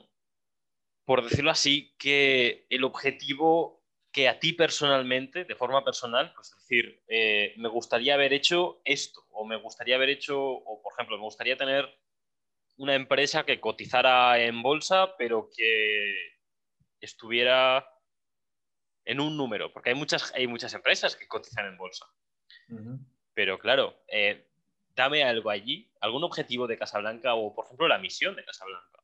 [SPEAKER 1] por decirlo así, que el objetivo que a ti personalmente, de forma personal, pues decir, eh, me gustaría haber hecho esto, o me gustaría haber hecho, o por ejemplo, me gustaría tener una empresa que cotizara en bolsa, pero que estuviera en un número, porque hay muchas, hay muchas empresas que cotizan en bolsa. Pero claro, eh, dame algo allí, algún objetivo de Casablanca o, por ejemplo, la misión de Casablanca.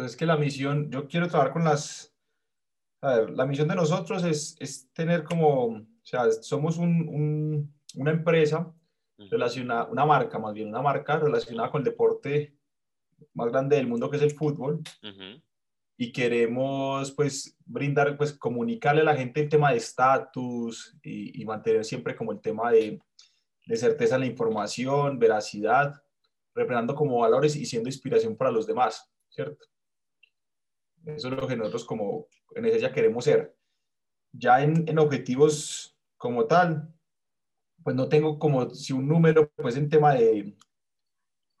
[SPEAKER 2] Pues es que la misión, yo quiero trabajar con las, a ver, la misión de nosotros es, es tener como, o sea, somos un, una empresa relacionada, una marca más bien, una marca relacionada con el deporte más grande del mundo que es el fútbol. Y queremos pues brindar, pues comunicarle a la gente el tema de estatus y, y, mantener siempre como el tema de, de certeza en la información, veracidad, representando como valores y siendo inspiración para los demás, ¿cierto? Eso es lo que nosotros como en ella queremos ser. Ya en, en, objetivos como tal, pues no tengo como si un número, pues en tema de,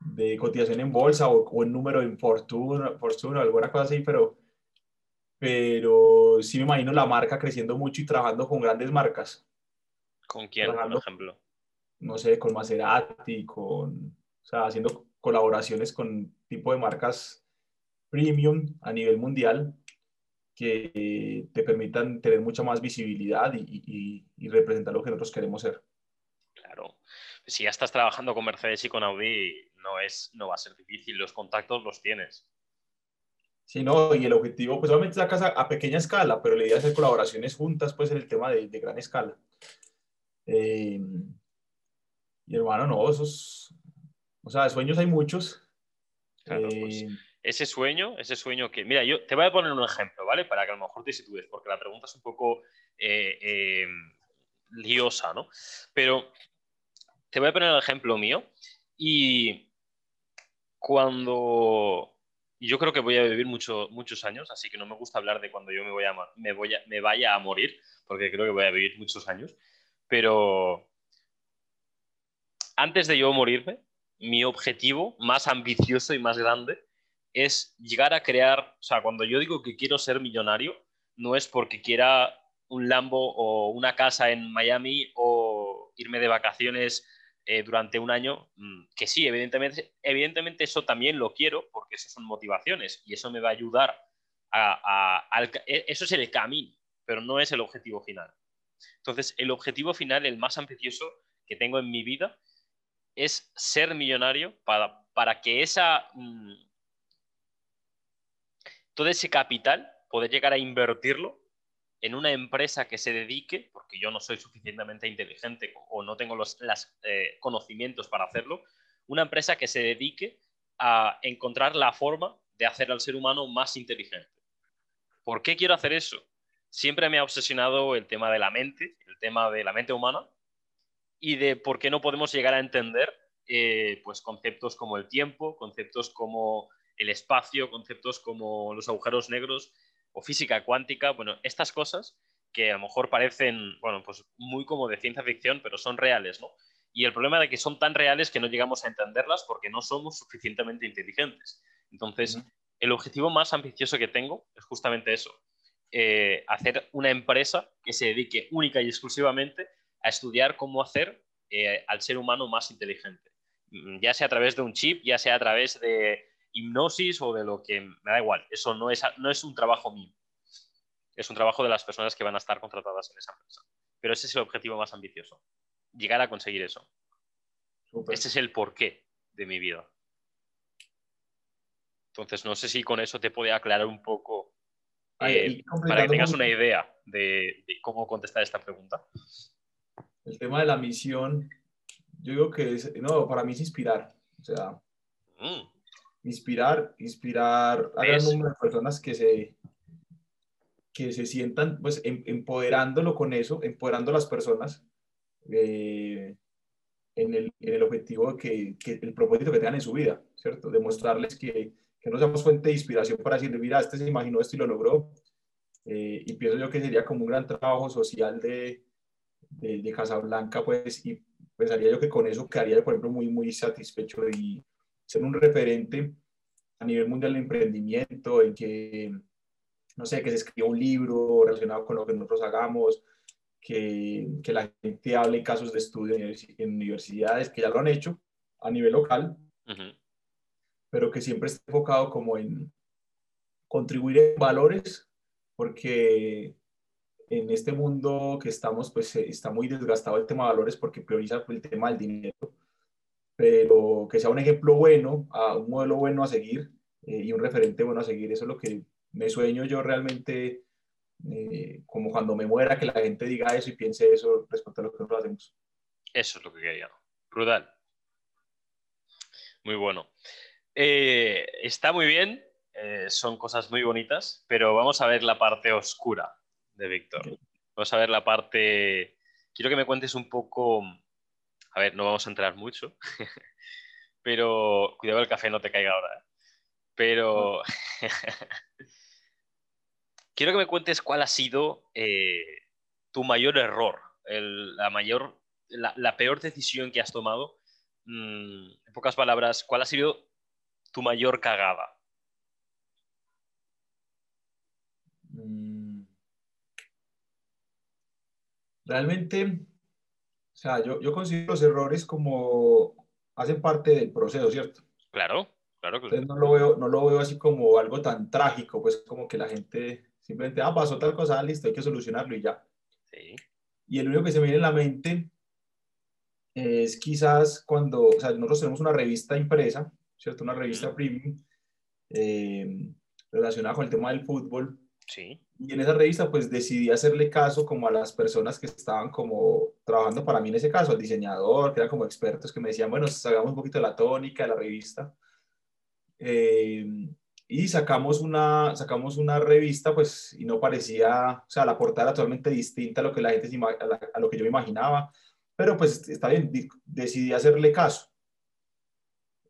[SPEAKER 2] de cotización en bolsa o, o en número en fortuna, fortuna, alguna cosa así, pero, pero sí me imagino la marca creciendo mucho y trabajando con grandes marcas.
[SPEAKER 1] ¿Con quién, por ejemplo?
[SPEAKER 2] No sé, con Maserati, con, o sea, haciendo colaboraciones con tipo de marcas premium a nivel mundial que te permitan tener mucha más visibilidad y, representar lo que nosotros queremos ser.
[SPEAKER 1] Claro. Si ya estás trabajando con Mercedes y con Audi, no, es, no va a ser difícil, los contactos los tienes.
[SPEAKER 2] Sí, no, y el objetivo, pues obviamente sacas a, a pequeña escala, pero la idea es hacer colaboraciones juntas, pues en el tema de, gran escala. Eh, y hermano, no, esos, o sea, de sueños hay muchos.
[SPEAKER 1] Claro, pues. Ese sueño, ese sueño que, mira, yo te voy a poner un ejemplo, ¿vale? Para que a lo mejor te sitúes, porque la pregunta es un poco eh, eh, liosa, ¿no? Pero te voy a poner el ejemplo mío y cuando yo creo que voy a vivir mucho, muchos años, así que no me gusta hablar de cuando yo me, voy a, me, voy a, me vaya a morir, porque creo que voy a vivir muchos años, pero antes de yo morirme, mi objetivo más ambicioso y más grande es llegar a crear, o sea, cuando yo digo que quiero ser millonario, no es porque quiera un Lambo o una casa en Miami o irme de vacaciones eh, durante un año, mm, que sí, evidentemente, evidentemente eso también lo quiero porque esas son motivaciones y eso me va a ayudar a, e, eso es el camino, pero no es el objetivo final. Entonces, el objetivo final, el más ambicioso que tengo en mi vida, es ser millonario para, para que esa... Mm, todo ese capital, poder llegar a invertirlo en una empresa que se dedique, porque yo no soy suficientemente inteligente o no tengo los eh, conocimientos para hacerlo, una empresa que se dedique a encontrar la forma de hacer al ser humano más inteligente. ¿Por qué quiero hacer eso? Siempre me ha obsesionado el tema de la mente, el tema de la mente humana y de por qué no podemos llegar a entender eh, pues conceptos como el tiempo, conceptos como el espacio, conceptos como los agujeros negros o física cuántica, bueno, estas cosas que a lo mejor parecen, bueno, pues muy como de ciencia ficción, pero son reales, ¿no? Y el problema de que son tan reales que no llegamos a entenderlas porque no somos suficientemente inteligentes. Entonces, el objetivo más ambicioso que tengo es justamente eso, eh, hacer una empresa que se dedique única y exclusivamente a estudiar cómo hacer eh, al ser humano más inteligente, mm, ya sea a través de un chip, ya sea a través de hipnosis o de lo que me da igual, eso no es, no es un trabajo mío, es un trabajo de las personas que van a estar contratadas en esa empresa. Pero ese es el objetivo más ambicioso, llegar a conseguir eso. Ese es el porqué de mi vida. Entonces, no sé si con eso te puede aclarar un poco eh, para que tengas una idea de, cómo contestar esta pregunta.
[SPEAKER 2] El tema de la misión, yo digo que es, no, para mí es inspirar. O sea, mm. Inspirar, inspirar a un número de personas que se, que se sientan, pues, em, empoderándolo con eso, empoderando a las personas eh, en, el, en, el, objetivo, que, que, el propósito que tengan en su vida, ¿cierto? Demostrarles que que no seamos fuente de inspiración para decirle, mira, este se imaginó esto y lo logró. Eh, y pienso yo que sería como un gran trabajo social de, de, de, Casablanca, pues, y pensaría yo que con eso quedaría, por ejemplo, muy, muy satisfecho y ser un referente a nivel mundial de emprendimiento, en que, no sé, que se escriba un libro relacionado con lo que nosotros hagamos, que, que la gente hable casos de estudio en universidades, que ya lo han hecho a nivel local, pero que siempre está enfocado como en contribuir en valores, porque en este mundo que estamos, pues eh, está muy desgastado el tema de valores porque prioriza el tema del dinero, pero que sea un ejemplo bueno, a un modelo bueno a seguir eh, y un referente bueno a seguir. Eso es lo que me sueño yo realmente, eh, como cuando me muera, que la gente diga eso y piense eso respecto a lo que nosotros hacemos.
[SPEAKER 1] Eso es lo que quería. Brutal. Muy bueno. Eh, está muy bien, eh, son cosas muy bonitas, pero vamos a ver la parte oscura de Víctor. Vamos a ver la parte... Quiero que me cuentes un poco... A ver, no vamos a entrar mucho, pero cuidado el café no te caiga ahora. ¿eh? Pero quiero que me cuentes cuál ha sido tu mayor error, la, mayor, la, peor decisión que has tomado. Mm, en pocas palabras, ¿cuál ha sido tu mayor cagada?
[SPEAKER 2] Mm. Realmente, sea, yo, yo considero los errores como hacen parte del proceso, ¿cierto?
[SPEAKER 1] Claro, claro.
[SPEAKER 2] Entonces no lo, veo, no lo veo así como algo tan trágico, pues como que la gente simplemente, ah, pasó tal cosa, listo, hay que solucionarlo y ya. Sí. Y el único que se me viene en la mente es quizás cuando, o sea, nosotros tenemos una revista impresa ¿cierto? Una revista premium eh, relacionada con el tema del fútbol.
[SPEAKER 1] Sí.
[SPEAKER 2] Y en esa revista pues decidí hacerle caso como a las personas que estaban como trabajando para mí en ese caso, al diseñador, que eran como expertos que me decían, bueno, hagamos un poquito de la tónica de la revista. Eh, y sacamos una, sacamos una revista, pues, y no parecía, o sea, la portada era totalmente distinta a lo que la gente, a, a lo que yo me imaginaba, pero pues está bien, decidí hacerle caso.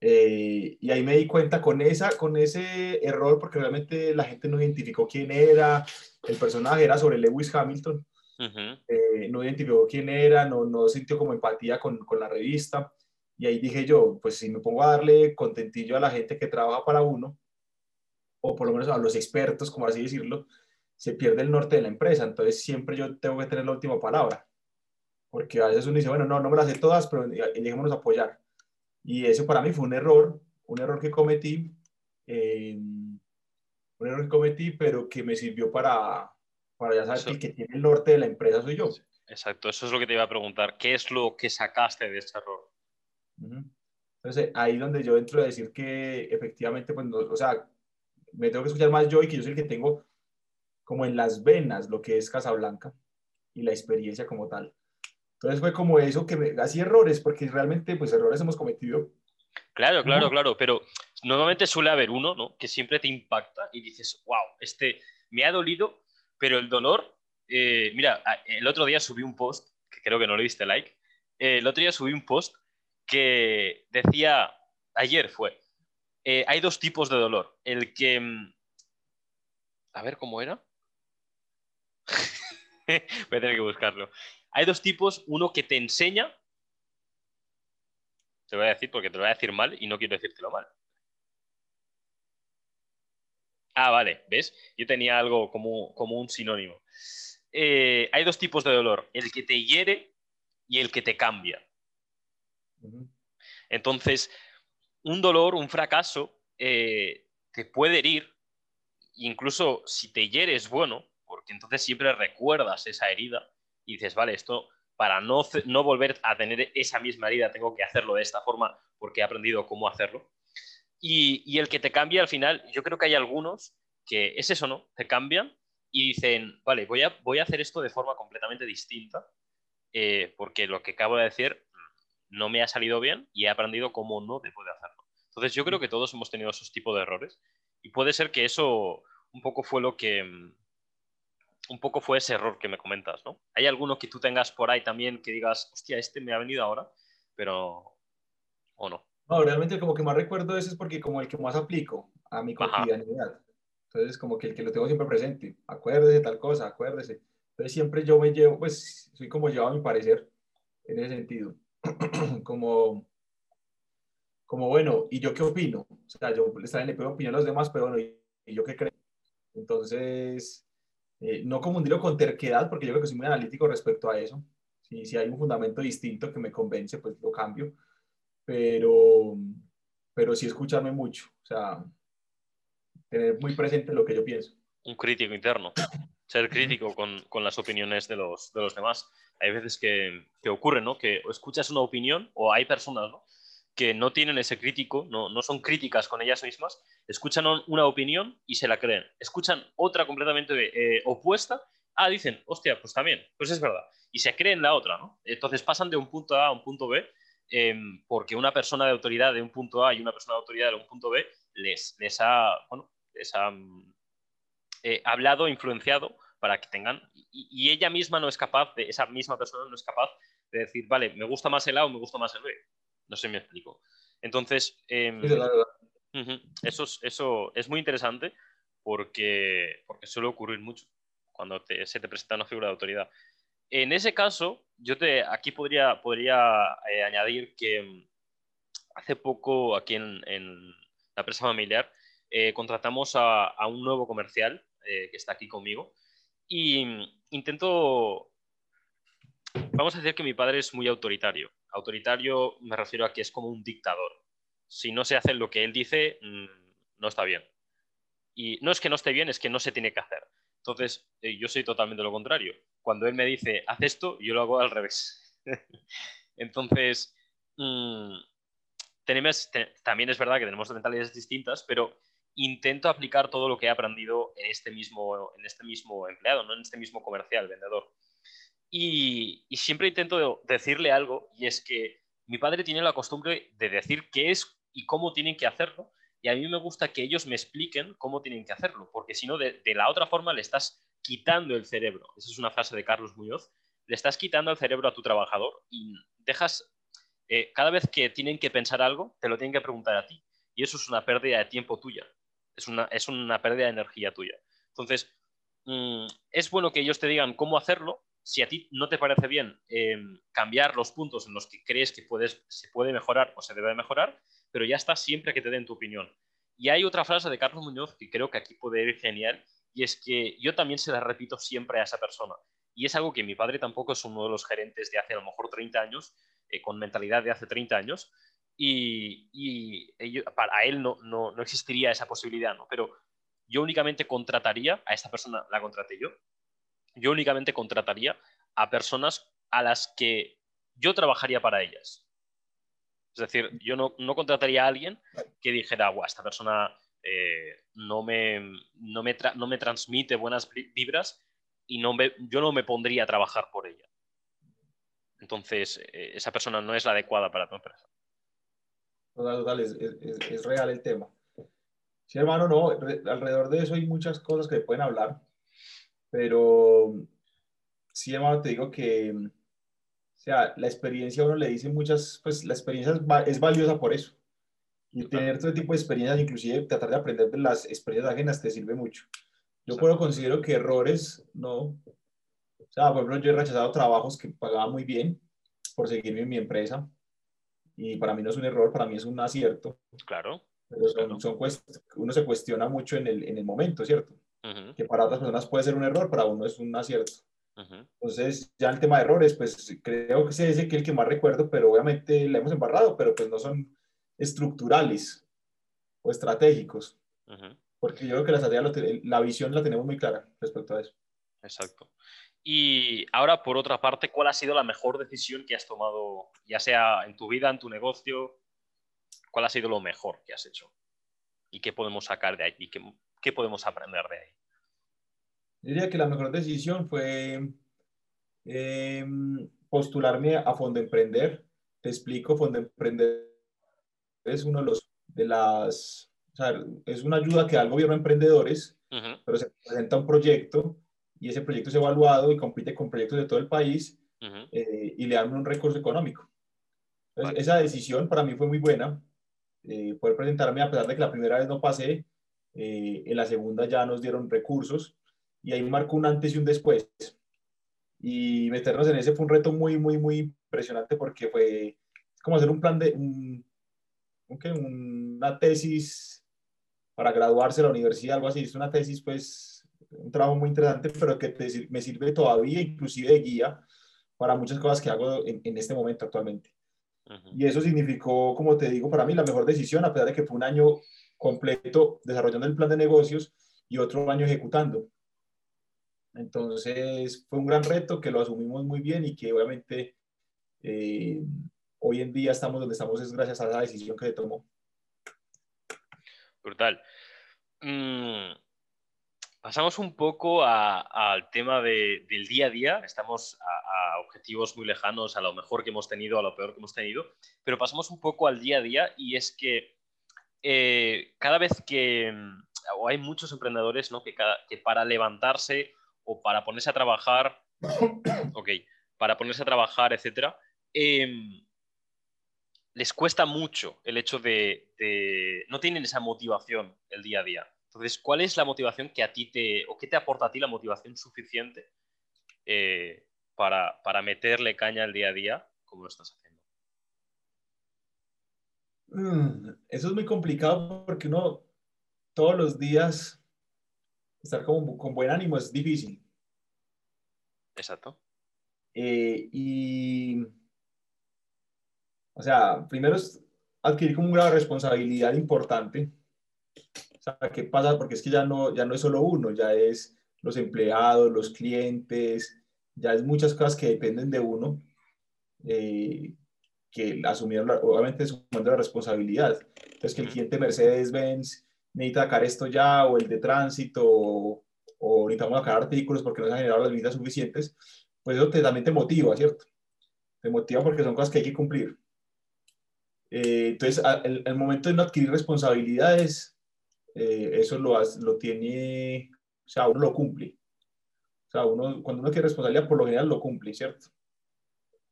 [SPEAKER 2] Eh, y ahí me di cuenta con, esa, con ese error, porque realmente la gente no identificó quién era, el personaje era sobre Lewis Hamilton, eh, no identificó quién era, no, no sintió como empatía con, con, la revista. Y ahí dije yo, pues si me pongo a darle contentillo a la gente que trabaja para uno, o por lo menos a los expertos, como así decirlo, se pierde el norte de la empresa. Entonces siempre yo tengo que tener la última palabra. Porque a veces uno dice, bueno, no, no me las sé todas, pero dejémonos apoyar y eso para mí fue un error, un error que cometí, eh, un error que cometí, pero que me sirvió para, para ya saber que el que tiene el norte de la empresa soy yo.
[SPEAKER 1] Exacto, eso es lo que te iba a preguntar. ¿Qué es lo que sacaste de ese error?
[SPEAKER 2] Entonces, ahí donde yo entro a decir que efectivamente, pues, o sea, me tengo que escuchar más yo y que yo soy el que tengo como en las venas lo que es Casablanca y la experiencia como tal. Entonces fue como eso que me hacía errores, porque realmente pues errores hemos cometido.
[SPEAKER 1] Claro, claro, claro, pero normalmente suele haber uno, ¿no? Que siempre te impacta y dices, wow, este me ha dolido, pero el dolor, eh, mira, el otro día subí un post, que creo que no le diste like, eh, el otro día subí un post que decía, ayer fue, eh, hay dos tipos de dolor, el que, mm, a ver cómo era, voy a tener que buscarlo hay dos tipos, uno que te enseña Te voy a decir porque te lo voy a decir mal y no quiero decírtelo mal. Ah, vale, ¿ves? Yo tenía algo como, como un sinónimo. Eh, hay dos tipos de dolor, el que te hiere y el que te cambia. Entonces, un dolor, un fracaso, eh, te puede herir, incluso si te hiere es bueno, porque entonces siempre recuerdas esa herida y dices, vale, esto para no, no volver a tener esa misma herida tengo que hacerlo de esta forma porque he aprendido cómo hacerlo. Y, el que te cambia al final, yo creo que hay algunos que es eso, ¿no? Te cambian y dicen, vale, voy a, voy a hacer esto de forma completamente distinta, eh, porque lo que acabo de decir no me ha salido bien y he aprendido cómo no te puede hacerlo. Entonces yo creo que todos hemos tenido esos tipos de errores y puede ser que eso un poco fue lo que... Un poco fue ese error que me comentas, ¿no? ¿Hay alguno que tú tengas por ahí también que digas, hostia, este me ha venido ahora, pero... ¿O no?
[SPEAKER 2] No, realmente como que más recuerdo ese es porque como el que más aplico a mi cotidianidad. Entonces, como que el que lo tengo siempre presente, acuérdese tal cosa, acuérdese. Entonces, siempre yo me llevo, pues, soy como yo a mi parecer, en ese sentido. como, como, bueno, ¿y yo qué opino? O sea, yo le pido opinión a los demás, pero bueno, ¿y, yo qué creo? Entonces, eh, no confundirlo con terquedad, porque yo creo que soy muy analítico respecto a eso. Si, si hay un fundamento distinto que me convence, pues lo cambio. Pero, pero sí escucharme mucho. O sea, tener muy presente lo que yo pienso.
[SPEAKER 1] Un crítico interno, ser crítico con, con las opiniones de los, de los, demás. Hay veces que, que, ocurre, ¿no? Que escuchas una opinión o hay personas, ¿no? que no tienen ese crítico, no, no, son críticas con ellas mismas, escuchan una opinión y se la creen. Escuchan otra completamente eh, opuesta, ah, dicen, hostia, pues también, pues es verdad. Y se creen la otra, ¿no? Entonces pasan de un punto A a un punto B, em, porque una persona de autoridad de un punto A y una persona de autoridad de un punto B les, les ha, bueno, les ha eh, hablado, influenciado para que tengan, y, ella misma no es capaz, de, esa misma persona no es capaz de decir, vale, me gusta más el A o me gusta más el B. No sé si me explico. Entonces, em, eso, es, eso es muy interesante porque, porque suele ocurrir mucho cuando se te presenta una figura de autoridad. En ese caso, yo te, aquí podría, podría eh, añadir que em, hace poco aquí en, la empresa familiar eh, contratamos a, un nuevo comercial eh, que está aquí conmigo y intento, vamos a decir que mi padre es muy autoritario. Autoritario me refiero a que es como un dictador. Si no se hace lo que él dice, mm, no está bien. Y no es que no esté bien, es que no se tiene que hacer. Entonces, eh, yo soy totalmente lo contrario. Cuando él me dice, haz esto, yo lo hago al revés. Entonces, mm, tenemos, también es verdad que tenemos mentalidades distintas, pero intento aplicar todo lo que he aprendido en este mismo, en este mismo empleado, no en este mismo comercial, vendedor. Y, siempre intento decirle algo, y es que mi padre tiene la costumbre de decir qué es y cómo tienen que hacerlo, y a mí me gusta que ellos me expliquen cómo tienen que hacerlo, porque si no, de, la otra forma le estás quitando el cerebro. Esa es una frase de Carlos Muñoz. Le estás quitando el cerebro a tu trabajador y dejas, eh, cada vez que tienen que pensar algo, te lo tienen que preguntar a ti. Y eso es una pérdida de tiempo tuya es una, es una pérdida de energía tuya. Entonces, mm, es bueno que ellos te digan cómo hacerlo. Si a ti no te parece bien em, cambiar los puntos en los que crees que puedes, se puede mejorar o se debe mejorar, pero ya está siempre que te den tu opinión. Y hay otra frase de Carlos Muñoz que creo que aquí puede ir genial, y es que yo también se la repito siempre a esa persona. Y es algo que mi padre tampoco es uno de los gerentes de hace a lo mejor 30 años, eh, con mentalidad de hace 30 años, y, para él no, no, no, existiría esa posibilidad, ¿no? Pero yo únicamente contrataría, a esta persona la contraté yo, yo únicamente contrataría a personas a las que yo trabajaría para ellas. Es decir, yo no, no contrataría a alguien que dijera, guau, esta persona eh, no, me, no, me no, me transmite buenas vibras y no me, yo no me pondría a trabajar por ella. Entonces, eh, esa persona no es la adecuada para tu empresa.
[SPEAKER 2] Total, es, es, es, real el tema. Sí, hermano, no, alrededor de eso hay muchas cosas que pueden hablar, pero sí, hermano, te digo que, o sea, la experiencia uno le dice muchas, pues la experiencia es, valiosa por eso. Y tener todo tipo de experiencias, inclusive tratar de aprender de las experiencias ajenas, te sirve mucho. Yo puedo considero que errores, no. O sea, por ejemplo, yo he rechazado trabajos que pagaba muy bien por seguirme en mi empresa y para mí no es un error, para mí es un acierto.
[SPEAKER 1] Claro.
[SPEAKER 2] Pero son, uno se cuestiona mucho en el, en el momento, ¿cierto? Que para otras personas puede ser un error, para uno es un acierto. Entonces, ya el tema de errores, pues creo que ese es el que más recuerdo, pero obviamente le hemos embarrado, pero pues no son estructurales o estratégicos. Porque yo creo que la, la visión la tenemos muy clara respecto a eso.
[SPEAKER 1] Exacto. Y ahora, por otra parte, ¿cuál ha sido la mejor decisión que has tomado, ya sea en tu vida, en tu negocio? ¿Cuál ha sido lo mejor que has hecho? ¿Y qué podemos sacar de ahí? ¿Qué, qué podemos aprender de ahí?
[SPEAKER 2] Diría que la mejor decisión fue em, postularme a Fondo Emprender. Te explico, Fondo Emprender es uno de los de las, o sea, es una ayuda que da el gobierno a emprendedores, pero se presenta un proyecto y ese proyecto es evaluado y compite con proyectos de todo el país eh, y le dan un recurso económico. esa decisión para mí fue muy buena, eh, poder presentarme a pesar de que la primera vez no pasé, eh, en la segunda ya nos dieron recursos y ahí marcó un antes y un después. Y meternos en ese fue un reto muy, muy, muy impresionante porque fue como hacer un plan de, un, una tesis para graduarse de la universidad, algo así. Es una tesis pues un trabajo muy interesante, pero que me sirve todavía, inclusive de guía, para muchas cosas que hago en, en este momento actualmente. Y eso significó, como te digo, para mí la mejor decisión, a pesar de que fue un año completo desarrollando el plan de negocios y otro año ejecutando. Entonces fue un gran reto que lo asumimos muy bien y que obviamente eh, hoy en día estamos donde estamos es gracias a esa decisión que se tomó.
[SPEAKER 1] Brutal. Mm, Pasamos un poco al tema del día a día. Estamos a, objetivos muy lejanos, a lo mejor que hemos tenido, a lo peor que hemos tenido, pero pasamos un poco al día a día y es que eh, cada vez que o hay muchos emprendedores ¿no? que, que, para levantarse o para ponerse a trabajar, ok, para ponerse a trabajar, etcétera, em, les cuesta mucho el hecho de, de, no tienen esa motivación el día a día. Entonces, ¿cuál es la motivación que a ti te, o qué te aporta a ti la motivación suficiente eh, para, meterle caña al día a día como lo estás haciendo?
[SPEAKER 2] Mm, eso es muy complicado porque uno todos los días estar con, con buen ánimo es difícil.
[SPEAKER 1] Exacto.
[SPEAKER 2] Eh, y, o sea, primero es adquirir como una responsabilidad importante o sea, ¿qué pasa? Porque es que ya no, ya no es solo uno, ya es los empleados, los clientes, ya es muchas cosas que dependen de uno, eh, que asumieron obviamente sumando la responsabilidad. Entonces, que el cliente Mercedes-Benz necesita sacar esto ya, o el de tránsito, o, necesitamos sacar artículos porque no se han generado las vidas suficientes, pues eso te, también te motiva, ¿cierto? Te motiva porque son cosas que hay que cumplir. Eh, entonces, el, momento de no adquirir responsabilidades, eh, eso lo, lo tiene, o sea, uno lo cumple. O sea, uno, cuando uno tiene responsabilidad, por lo general lo cumple, ¿cierto?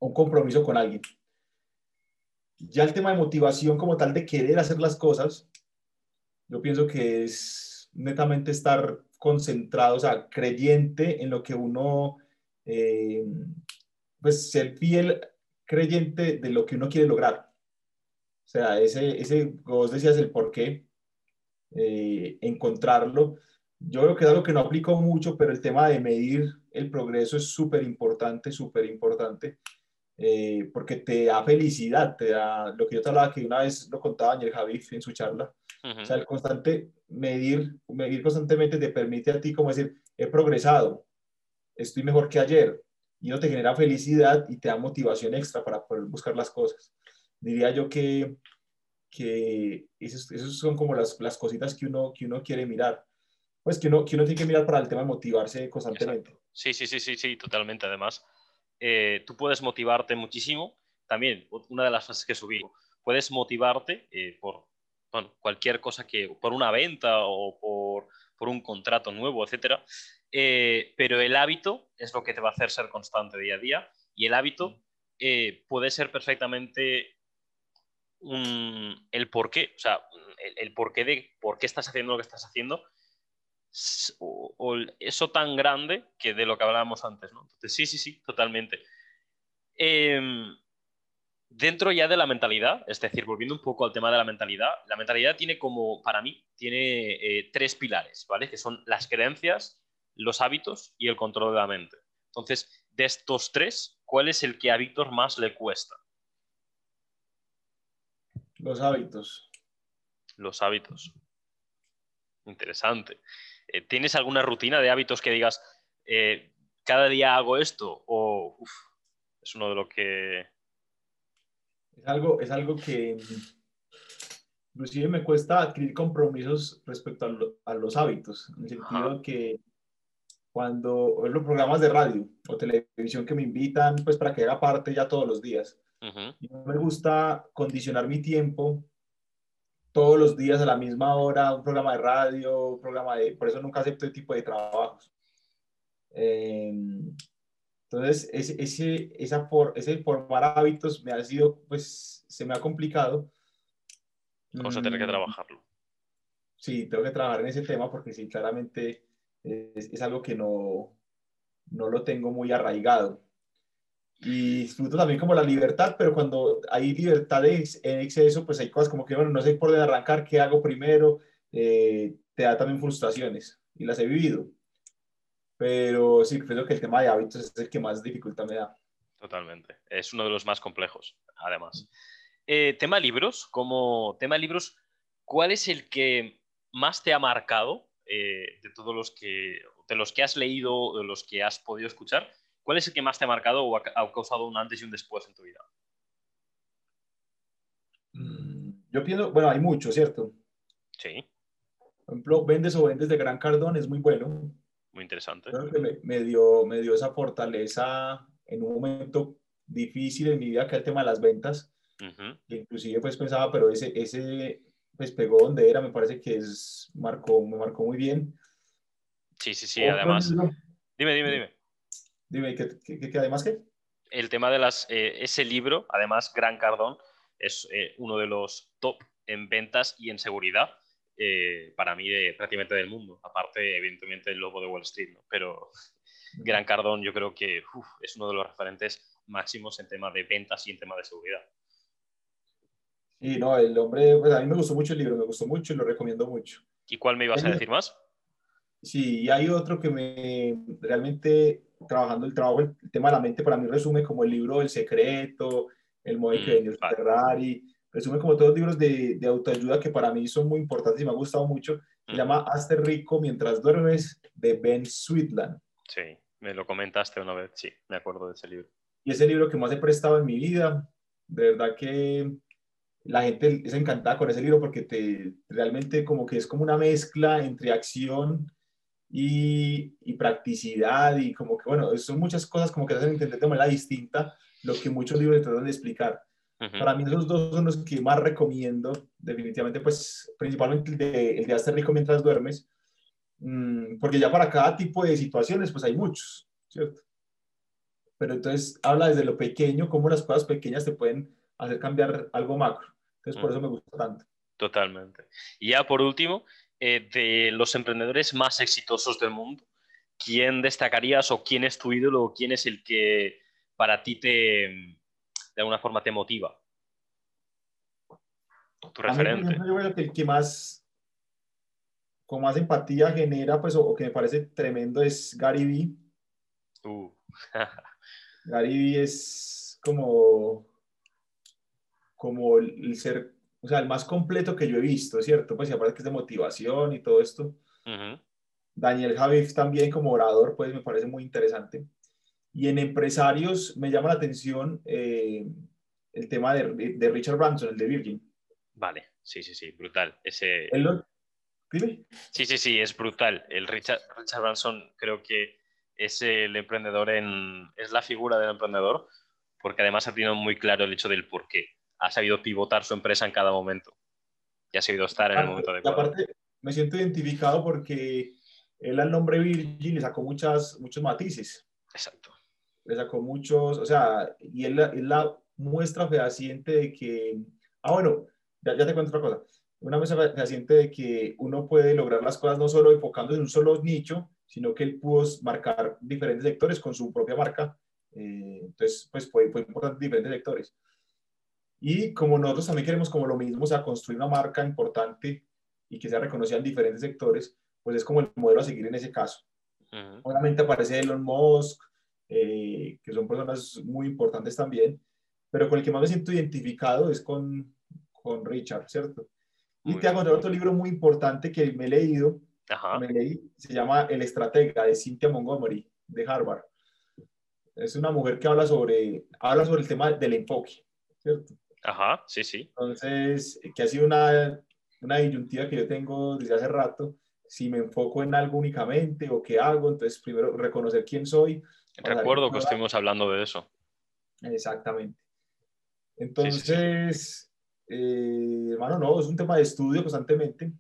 [SPEAKER 2] Un compromiso con alguien. Ya el tema de motivación como tal de querer hacer las cosas, yo pienso que es netamente estar concentrado, o sea, creyente en lo que uno, eh, pues ser fiel creyente de lo que uno quiere lograr. O sea, ese, ese vos decías el por qué, eh, encontrarlo. Yo creo que es algo que no aplico mucho, pero el tema de medir el progreso es súper importante, súper importante, eh, porque te da felicidad, te da lo que yo te hablaba, que una vez lo contaba Daniel Javi en su charla, o sea, el constante medir, medir constantemente te permite a ti como decir, he progresado, estoy mejor que ayer, y no te genera felicidad y te da motivación extra para poder buscar las cosas. Diría yo que que esas son como las, las, cositas que uno, que uno quiere mirar. Pues que uno, que uno tiene que mirar para el tema de motivarse constantemente.
[SPEAKER 1] Sí, sí, sí, sí, sí, totalmente. Además, eh, tú puedes motivarte muchísimo. También, una de las frases que subí, puedes motivarte eh, por bueno, cualquier cosa que, por una venta o por, por un contrato nuevo, etcétera. Eh, pero el hábito es lo que te va a hacer ser constante día a día y el hábito puede ser perfectamente el por qué, o sea, el, por qué de por qué estás haciendo lo que estás haciendo, o, eso tan grande que de lo que hablábamos antes, ¿no? Entonces, sí, sí, sí, totalmente. Em, dentro ya de la mentalidad, es decir, volviendo un poco al tema de la mentalidad, la mentalidad tiene como, para mí, tiene eh, tres pilares, ¿vale? Que son las creencias, los hábitos y el control de la mente. Entonces, de estos tres, ¿cuál es el que a Víctor más le cuesta?
[SPEAKER 2] Los hábitos.
[SPEAKER 1] Los hábitos. Interesante. Eh, ¿Tienes alguna rutina de hábitos que digas, eh, cada día hago esto? O es uno de lo que...
[SPEAKER 2] Es algo, es algo que inclusive me cuesta adquirir compromisos respecto a, los hábitos, en el sentido que cuando los programas de radio o televisión que me invitan pues para que haga parte ya todos los días. y me gusta condicionar mi tiempo todos los días a la misma hora, un programa de radio, un programa de... Por eso nunca acepto este tipo de trabajos. Em, entonces, ese, ese, esa por, ese formar hábitos me ha sido, pues, se me ha complicado.
[SPEAKER 1] Vamos a tener que mm, trabajarlo.
[SPEAKER 2] Sí, tengo que trabajar en ese tema porque sí, claramente es, algo que no, no lo tengo muy arraigado. Y disfruto también como la libertad, pero cuando hay libertad en exceso, pues hay cosas como que, bueno, no sé por dónde arrancar, qué hago primero, eh, te da también frustraciones y las he vivido. Pero sí, creo que el tema de hábitos es el que más dificultad me da.
[SPEAKER 1] Totalmente. Es uno de los más complejos, además. Eh, tema libros, como tema libros, ¿cuál es el que más te ha marcado eh, de todos los que, de los que has leído de los que has podido escuchar, ¿cuál es el que más te ha marcado o ha, causado un antes y un después en tu vida?
[SPEAKER 2] Mm, yo pienso, bueno, hay mucho, ¿cierto?
[SPEAKER 1] Sí.
[SPEAKER 2] Por ejemplo, Vendes o Vendes de Gran Cardón es muy bueno.
[SPEAKER 1] Muy interesante.
[SPEAKER 2] Creo que me, dio, me dio esa fortaleza en un momento difícil en mi vida, que es el tema de las ventas. Inclusive pues pensaba, pero ese, ese, pues pegó donde era, me parece que es, marcó, me marcó muy bien.
[SPEAKER 1] Sí, sí, sí, además. Dime, dime, dime.
[SPEAKER 2] Dime, ¿qué, además qué?
[SPEAKER 1] El tema de las, eh, ese libro, además, Gran Cardón, es eh, uno de los top en ventas y en seguridad eh, para mí de, prácticamente del mundo. Aparte, evidentemente, el lobo de Wall Street, ¿no? Pero Gran Cardón yo creo que es uno de los referentes máximos en tema de ventas y en tema de seguridad.
[SPEAKER 2] Y no, el hombre, pues a mí me gustó mucho el libro, me gustó mucho y lo recomiendo mucho.
[SPEAKER 1] ¿Y cuál me ibas a decir más?
[SPEAKER 2] Sí, y hay otro que me realmente trabajando el trabajo, el, tema de la mente para mí resume como el libro El Secreto, El Moe mm, Ferrari, resume como todos los libros de, de, autoayuda que para mí son muy importantes y me ha gustado mucho. Se mm. llama Hazte rico mientras duermes de Ben Sweetland.
[SPEAKER 1] Sí, me lo comentaste una vez, sí, me acuerdo de ese libro.
[SPEAKER 2] Y ese libro que más he prestado en mi vida, de verdad que la gente es encantada con ese libro porque te, realmente como que es como una mezcla entre acción y, y, practicidad y como que, bueno, son muchas cosas como que te hacen entender de manera distinta lo que muchos libros tratan de explicar. Para mí esos dos son los que más recomiendo, definitivamente, pues principalmente el de, el de Hazte rico mientras duermes, mm, porque ya para cada tipo de situaciones, pues hay muchos, ¿cierto? Pero entonces habla desde lo pequeño, cómo las cosas pequeñas te pueden hacer cambiar algo macro. Entonces, por eso me gusta tanto.
[SPEAKER 1] Totalmente. Y ya por último, eh, de los emprendedores más exitosos del mundo, ¿quién destacarías o quién es tu ídolo o quién es el que para ti te, de alguna forma te motiva? Tu referente.
[SPEAKER 2] yo creo que el que más, con más empatía genera, pues, o, que me parece tremendo es Gary Vee. Uh. Gary Vee es como como el, ser, o sea, el más completo que yo he visto, ¿cierto? Pues y aparte que es de motivación y todo esto. Daniel Javif también como orador, pues me parece muy interesante. Y en empresarios me llama la atención eh, el tema de, de, Richard Branson, el de Virgin.
[SPEAKER 1] Vale, sí, sí, sí, brutal. Ese...
[SPEAKER 2] ¿Dime?
[SPEAKER 1] Sí, sí, sí, es brutal. El Richard, Richard Branson creo que es el emprendedor en... es la figura del emprendedor porque además ha tenido muy claro el hecho del por qué ha sabido pivotar su empresa en cada momento y ha sabido estar en el momento adecuado.
[SPEAKER 2] Aparte, me siento identificado porque él al nombre Virgin le sacó muchas, muchos matices.
[SPEAKER 1] Exacto.
[SPEAKER 2] Le sacó muchos, o sea, y él, la muestra fehaciente de que, ah, bueno, ya, te cuento otra cosa. Una muestra fehaciente de que uno puede lograr las cosas no solo enfocándose en un solo nicho, sino que él pudo marcar diferentes sectores con su propia marca. Eh, entonces, pues fue, fue importante diferentes sectores. Y como nosotros también queremos como lo mismo, o sea, construir una marca importante y que sea reconocida en diferentes sectores, pues es como el modelo a seguir en ese caso. Obviamente aparece Elon Musk, eh, que son personas muy importantes también, pero con el que más me siento identificado es con, con Richard, ¿cierto? y te hago otro libro muy importante que me he leído, me leí, se llama El Estratega de Cynthia Montgomery, de Harvard. Es una mujer que habla sobre, habla sobre el tema del enfoque, ¿cierto?
[SPEAKER 1] Ajá, sí, sí.
[SPEAKER 2] Entonces, que ha sido una, una disyuntiva que yo tengo desde hace rato, si me enfoco en algo únicamente o qué hago, entonces primero reconocer quién soy.
[SPEAKER 1] Recuerdo que estuvimos hablando de eso.
[SPEAKER 2] Exactamente. Entonces, eh, hermano, no, es un tema de estudio constantemente.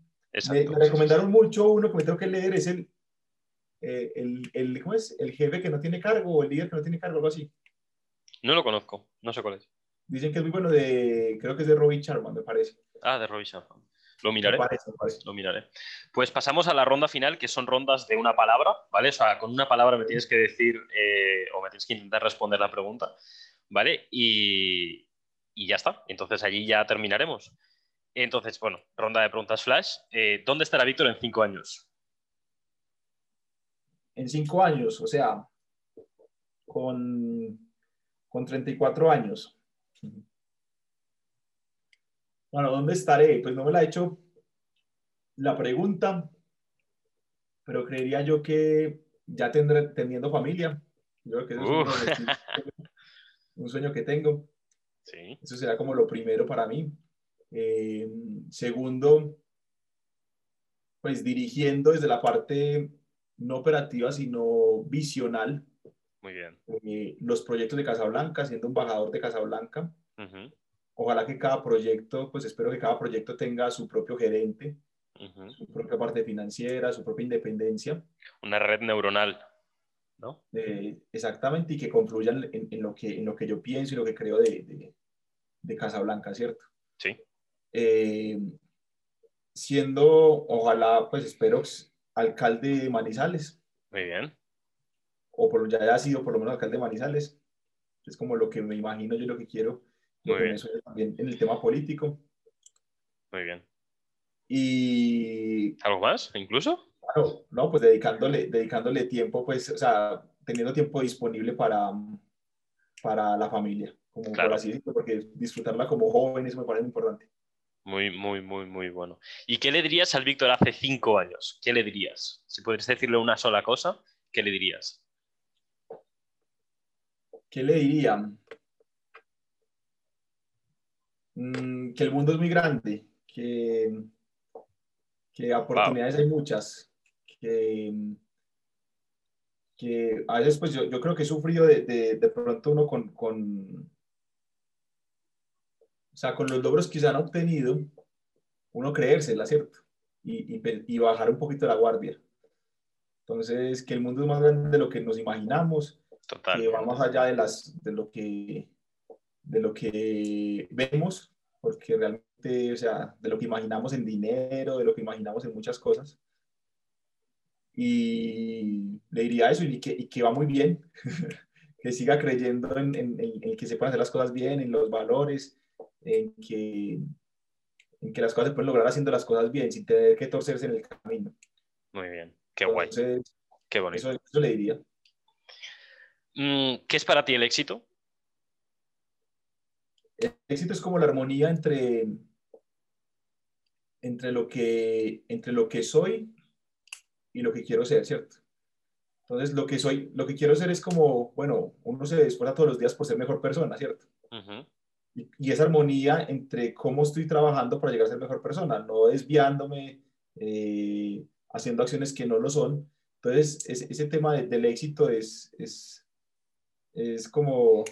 [SPEAKER 2] me, recomendaron mucho uno que me tengo que leer, es el, eh, el, el, ¿cómo es? El jefe que no tiene cargo o el líder que no tiene cargo, algo así.
[SPEAKER 1] No lo conozco, no sé cuál es.
[SPEAKER 2] Dicen que es muy bueno de, creo que es de Robbie Sharma, me parece.
[SPEAKER 1] Ah, de Robbie Sharma. Lo miraré. Lo miraré. Pues pasamos a la ronda final, que son rondas de una palabra, ¿vale? O sea, con una palabra me tienes que decir eh, o me tienes que intentar responder la pregunta, ¿vale? Y, y ya está. Entonces allí ya terminaremos. Entonces, bueno, ronda de preguntas flash. Eh, ¿Dónde estará Víctor en cinco años?
[SPEAKER 2] En cinco años, o sea, con, con 34 años. Bueno, ¿dónde estaré? Pues no me la he hecho la pregunta, pero creería yo que ya tendré teniendo familia. Yo creo que es un, sueño que tengo. Sí. Eso será como lo primero para mí. Eh, segundo, pues dirigiendo desde la parte no operativa, sino visional.
[SPEAKER 1] Muy bien.
[SPEAKER 2] Eh, los proyectos de Casablanca, siendo embajador de Casablanca. Ojalá que cada proyecto, pues espero que cada proyecto tenga su propio gerente, su propia parte financiera, su propia independencia.
[SPEAKER 1] Una red neuronal, ¿no?
[SPEAKER 2] Eh, exactamente, y que confluyan en, lo que, en lo que yo pienso y lo que creo de, de, de Casablanca, ¿cierto?
[SPEAKER 1] Sí.
[SPEAKER 2] Eh, siendo, ojalá, pues espero, alcalde de Manizales.
[SPEAKER 1] Muy bien.
[SPEAKER 2] O por, ya haya sido por lo menos alcalde de Manizales. Es como lo que me imagino yo lo que quiero muy bien. también en el tema político.
[SPEAKER 1] Muy bien.
[SPEAKER 2] Y...
[SPEAKER 1] ¿Algo más, incluso?
[SPEAKER 2] Claro, no, pues dedicándole, dedicándole tiempo, pues, o sea, teniendo tiempo disponible para, para la familia, como claro. por así decirlo, porque disfrutarla como joven eso me parece importante.
[SPEAKER 1] Muy, muy, muy, muy bueno. ¿Y qué le dirías al Víctor hace cinco años? ¿Qué le dirías? Si pudieras decirle una sola cosa, ¿qué le dirías?
[SPEAKER 2] ¿Qué le diría? Mm, que el mundo es muy grande, que, que oportunidades hay muchas, que, que a veces pues yo, yo creo que he sufrido de, de, de pronto uno con, con, o sea, con los logros que se han obtenido, uno creérsela, ¿cierto? Y, y, y, bajar un poquito la guardia. Entonces, que el mundo es más grande de lo que nos imaginamos, que va más allá de, las, de lo que de lo que vemos, porque realmente, o sea, de lo que imaginamos en dinero, de lo que imaginamos en muchas cosas. Y le diría eso y que, y que va muy bien, que siga creyendo en, en, en, que se pueden hacer las cosas bien, en los valores, en que, en que las cosas se pueden lograr haciendo las cosas bien, sin tener que torcerse en el camino.
[SPEAKER 1] Muy bien, qué guay. Qué bonito.
[SPEAKER 2] Eso, eso le diría.
[SPEAKER 1] Mm, ¿Qué es para ti el éxito?
[SPEAKER 2] El éxito es como la armonía entre, entre, lo que, entre lo que soy y lo que quiero ser, ¿cierto? Entonces, lo que soy, lo que quiero ser es como, bueno, uno se esfuerza todos los días por ser mejor persona, ¿cierto? y, esa armonía entre cómo estoy trabajando para llegar a ser mejor persona, no desviándome, eh, haciendo acciones que no lo son. Entonces, ese, tema del éxito es, es, es como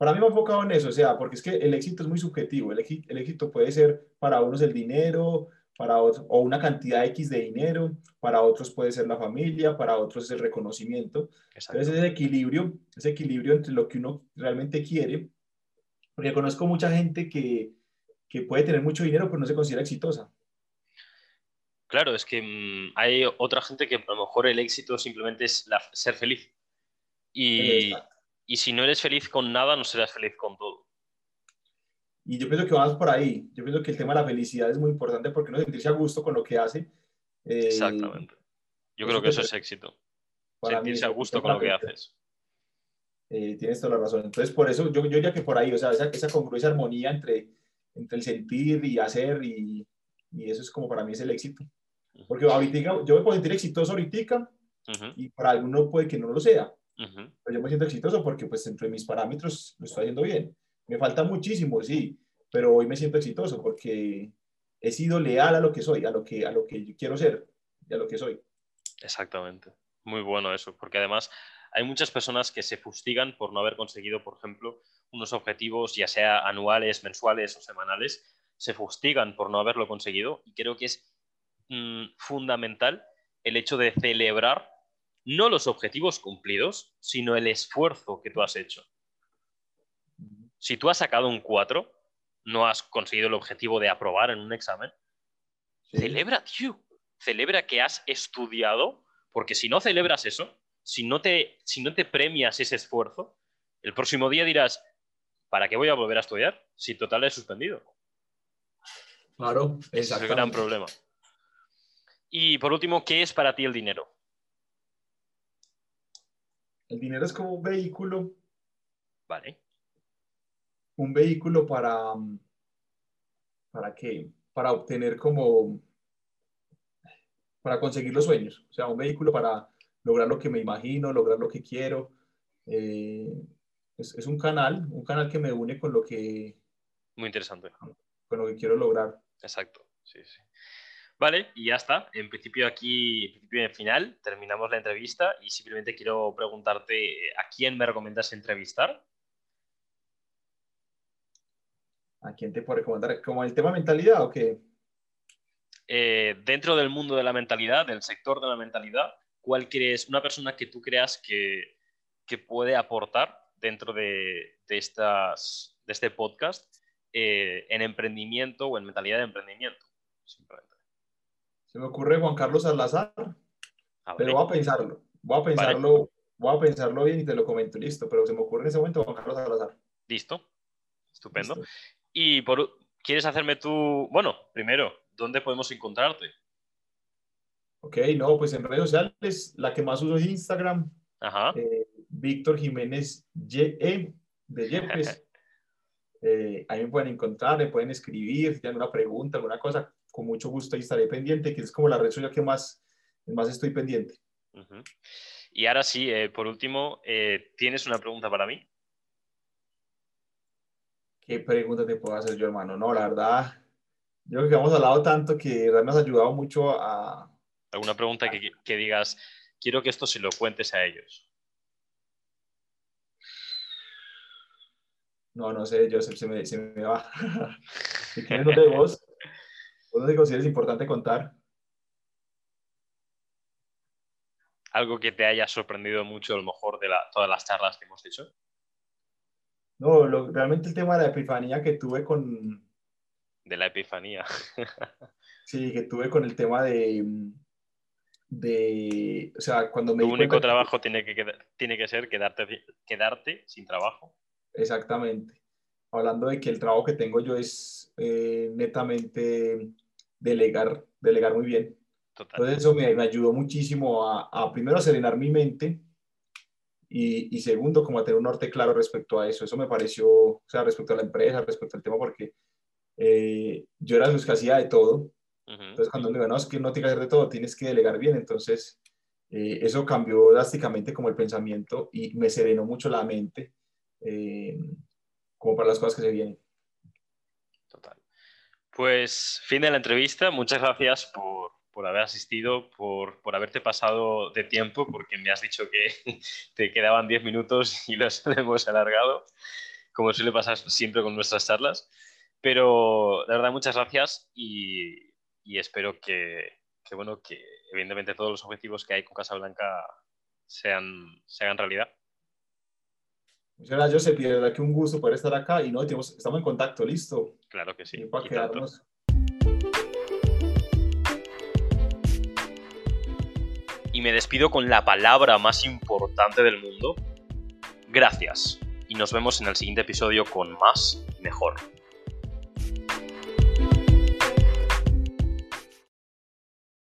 [SPEAKER 2] para mí me he enfocado en eso, o sea, porque es que el éxito es muy subjetivo. El, éxito puede ser para unos el dinero, para otros, o una cantidad X de dinero, para otros puede ser la familia, para otros es el reconocimiento. Entonces, ese equilibrio, ese equilibrio entre lo que uno realmente quiere, porque conozco mucha gente que, que puede tener mucho dinero, pero no se considera exitosa.
[SPEAKER 1] Claro, es que mmm, hay otra gente que a lo mejor el éxito simplemente es la, ser feliz. Y, Y si no eres feliz con nada, no serás feliz con todo.
[SPEAKER 2] Y yo pienso que vamos por ahí. Yo pienso que el tema de la felicidad es muy importante porque uno sentirse a gusto con lo que hace.
[SPEAKER 1] Eh, Exactamente. Yo creo que eso es éxito. Sentirse a gusto con lo que haces.
[SPEAKER 2] Eh, tienes toda la razón. Entonces, por eso yo, yo diría que por ahí, o sea, esa, esa congruencia, armonía entre, entre el sentir y hacer, y, y, eso es como para mí es el éxito. Porque ahorita, yo me puedo sentir exitoso ahorita, y para alguno puede que no lo sea. Pero yo me siento exitoso porque, pues, entre mis parámetros lo estoy haciendo bien. Me falta muchísimo, sí, pero hoy me siento exitoso porque he sido leal a lo que soy, a lo que, a lo que yo quiero ser y a lo que soy.
[SPEAKER 1] Exactamente. Muy bueno eso, porque además hay muchas personas que se fustigan por no haber conseguido, por ejemplo, unos objetivos, ya sea anuales, mensuales o semanales, se fustigan por no haberlo conseguido y creo que es mm, fundamental el hecho de celebrar no los objetivos cumplidos, sino el esfuerzo que tú has hecho. Si tú has sacado un 4, no has conseguido el objetivo de aprobar en un examen, celebra, tío. Celebra que has estudiado, porque si no celebras eso, si no, te, si no te premias ese esfuerzo, el próximo día dirás, ¿para qué voy a volver a estudiar si total he suspendido?
[SPEAKER 2] Claro,
[SPEAKER 1] es el gran problema. Y por último, ¿qué es para ti el dinero?
[SPEAKER 2] El dinero es como un vehículo.
[SPEAKER 1] Vale.
[SPEAKER 2] Un vehículo para. ¿Para qué? Para obtener como. Para conseguir los sueños. O sea, un vehículo para lograr lo que me imagino, lograr lo que quiero. Eh, es, un canal, un canal que me une con lo que...
[SPEAKER 1] Muy interesante.
[SPEAKER 2] Con lo que quiero lograr.
[SPEAKER 1] Exacto, sí, sí. Vale, y ya está. En principio aquí, en principio en final, terminamos la entrevista y simplemente quiero preguntarte a quién me recomiendas entrevistar.
[SPEAKER 2] ¿A quién te puedo recomendar? ¿Como el tema mentalidad o qué?
[SPEAKER 1] Eh, dentro del mundo de la mentalidad, del sector de la mentalidad, ¿cuál crees, una persona que tú creas que, puede aportar dentro de, estas, de este podcast eh, en emprendimiento o en mentalidad de emprendimiento? Simplemente.
[SPEAKER 2] Se me ocurre Juan Carlos Salazar, pero voy a pensarlo, voy a pensarlo, voy a pensarlo bien y te lo comento, listo, pero se me ocurre en ese momento Juan Carlos Salazar.
[SPEAKER 1] Listo, estupendo. Y por, ¿quieres hacerme tú, bueno, primero, ¿dónde podemos encontrarte?
[SPEAKER 2] Ok, no, pues en redes sociales, la que más uso es Instagram.
[SPEAKER 1] Ajá.
[SPEAKER 2] Eh, Víctor Jiménez YE de Yepes. Eh, ahí me pueden encontrar, me pueden escribir, si tienen una pregunta, alguna cosa, con mucho gusto ahí estaré pendiente, que es como la red social que más, más estoy pendiente.
[SPEAKER 1] Y ahora sí, eh, por último, ¿tienes una pregunta para mí?
[SPEAKER 2] ¿Qué pregunta te puedo hacer yo, hermano? No, la verdad, yo creo que hemos hablado tanto que me has ayudado mucho a,
[SPEAKER 1] ¿Alguna pregunta que, digas, quiero que esto se lo cuentes a ellos?
[SPEAKER 2] No, no sé, Joseph, se me, se me va. si tienes de vos, ¿vos no consideras importante contar?
[SPEAKER 1] Algo que te haya sorprendido mucho, a lo mejor, de todas las charlas que hemos hecho.
[SPEAKER 2] No, realmente el tema de la epifanía que tuve con...
[SPEAKER 1] De la epifanía.
[SPEAKER 2] sí, que tuve con el tema de, de, o sea, cuando me...
[SPEAKER 1] Tu único trabajo tiene, que, tiene que ser quedarte, quedarte sin trabajo.
[SPEAKER 2] Exactamente. Hablando de que el trabajo que tengo yo es eh, netamente delegar, delegar muy bien. Entonces eso me, me ayudó muchísimo a, a, primero a serenar mi mente y, y, segundo como a tener un norte claro respecto a eso. Eso me pareció, o sea, respecto a la empresa, respecto al tema, porque eh, yo era los que hacía de todo entonces, cuando me digo, no, es que no tienes que hacer de todo, tienes que delegar bien. Entonces, eh, eso cambió drásticamente como el pensamiento y me serenó mucho la mente eh, como para las cosas que se vienen.
[SPEAKER 1] Total. Pues fin de la entrevista. Muchas gracias por, por haber asistido, por, por, haberte pasado de tiempo, porque me has dicho que te quedaban 10 minutos y los hemos alargado, como suele pasar siempre con nuestras charlas. Pero de verdad, muchas gracias y, espero que, bueno, que evidentemente todos los objetivos que hay con Casablanca sean, se hagan realidad.
[SPEAKER 2] Muchas gracias, Josep, y de verdad que un gusto poder estar acá y no, estamos en contacto, listo.
[SPEAKER 1] Claro que sí.
[SPEAKER 2] Y para quedarnos.
[SPEAKER 1] Y me despido con la palabra más importante del mundo. Gracias y nos vemos en el siguiente episodio con más y mejor.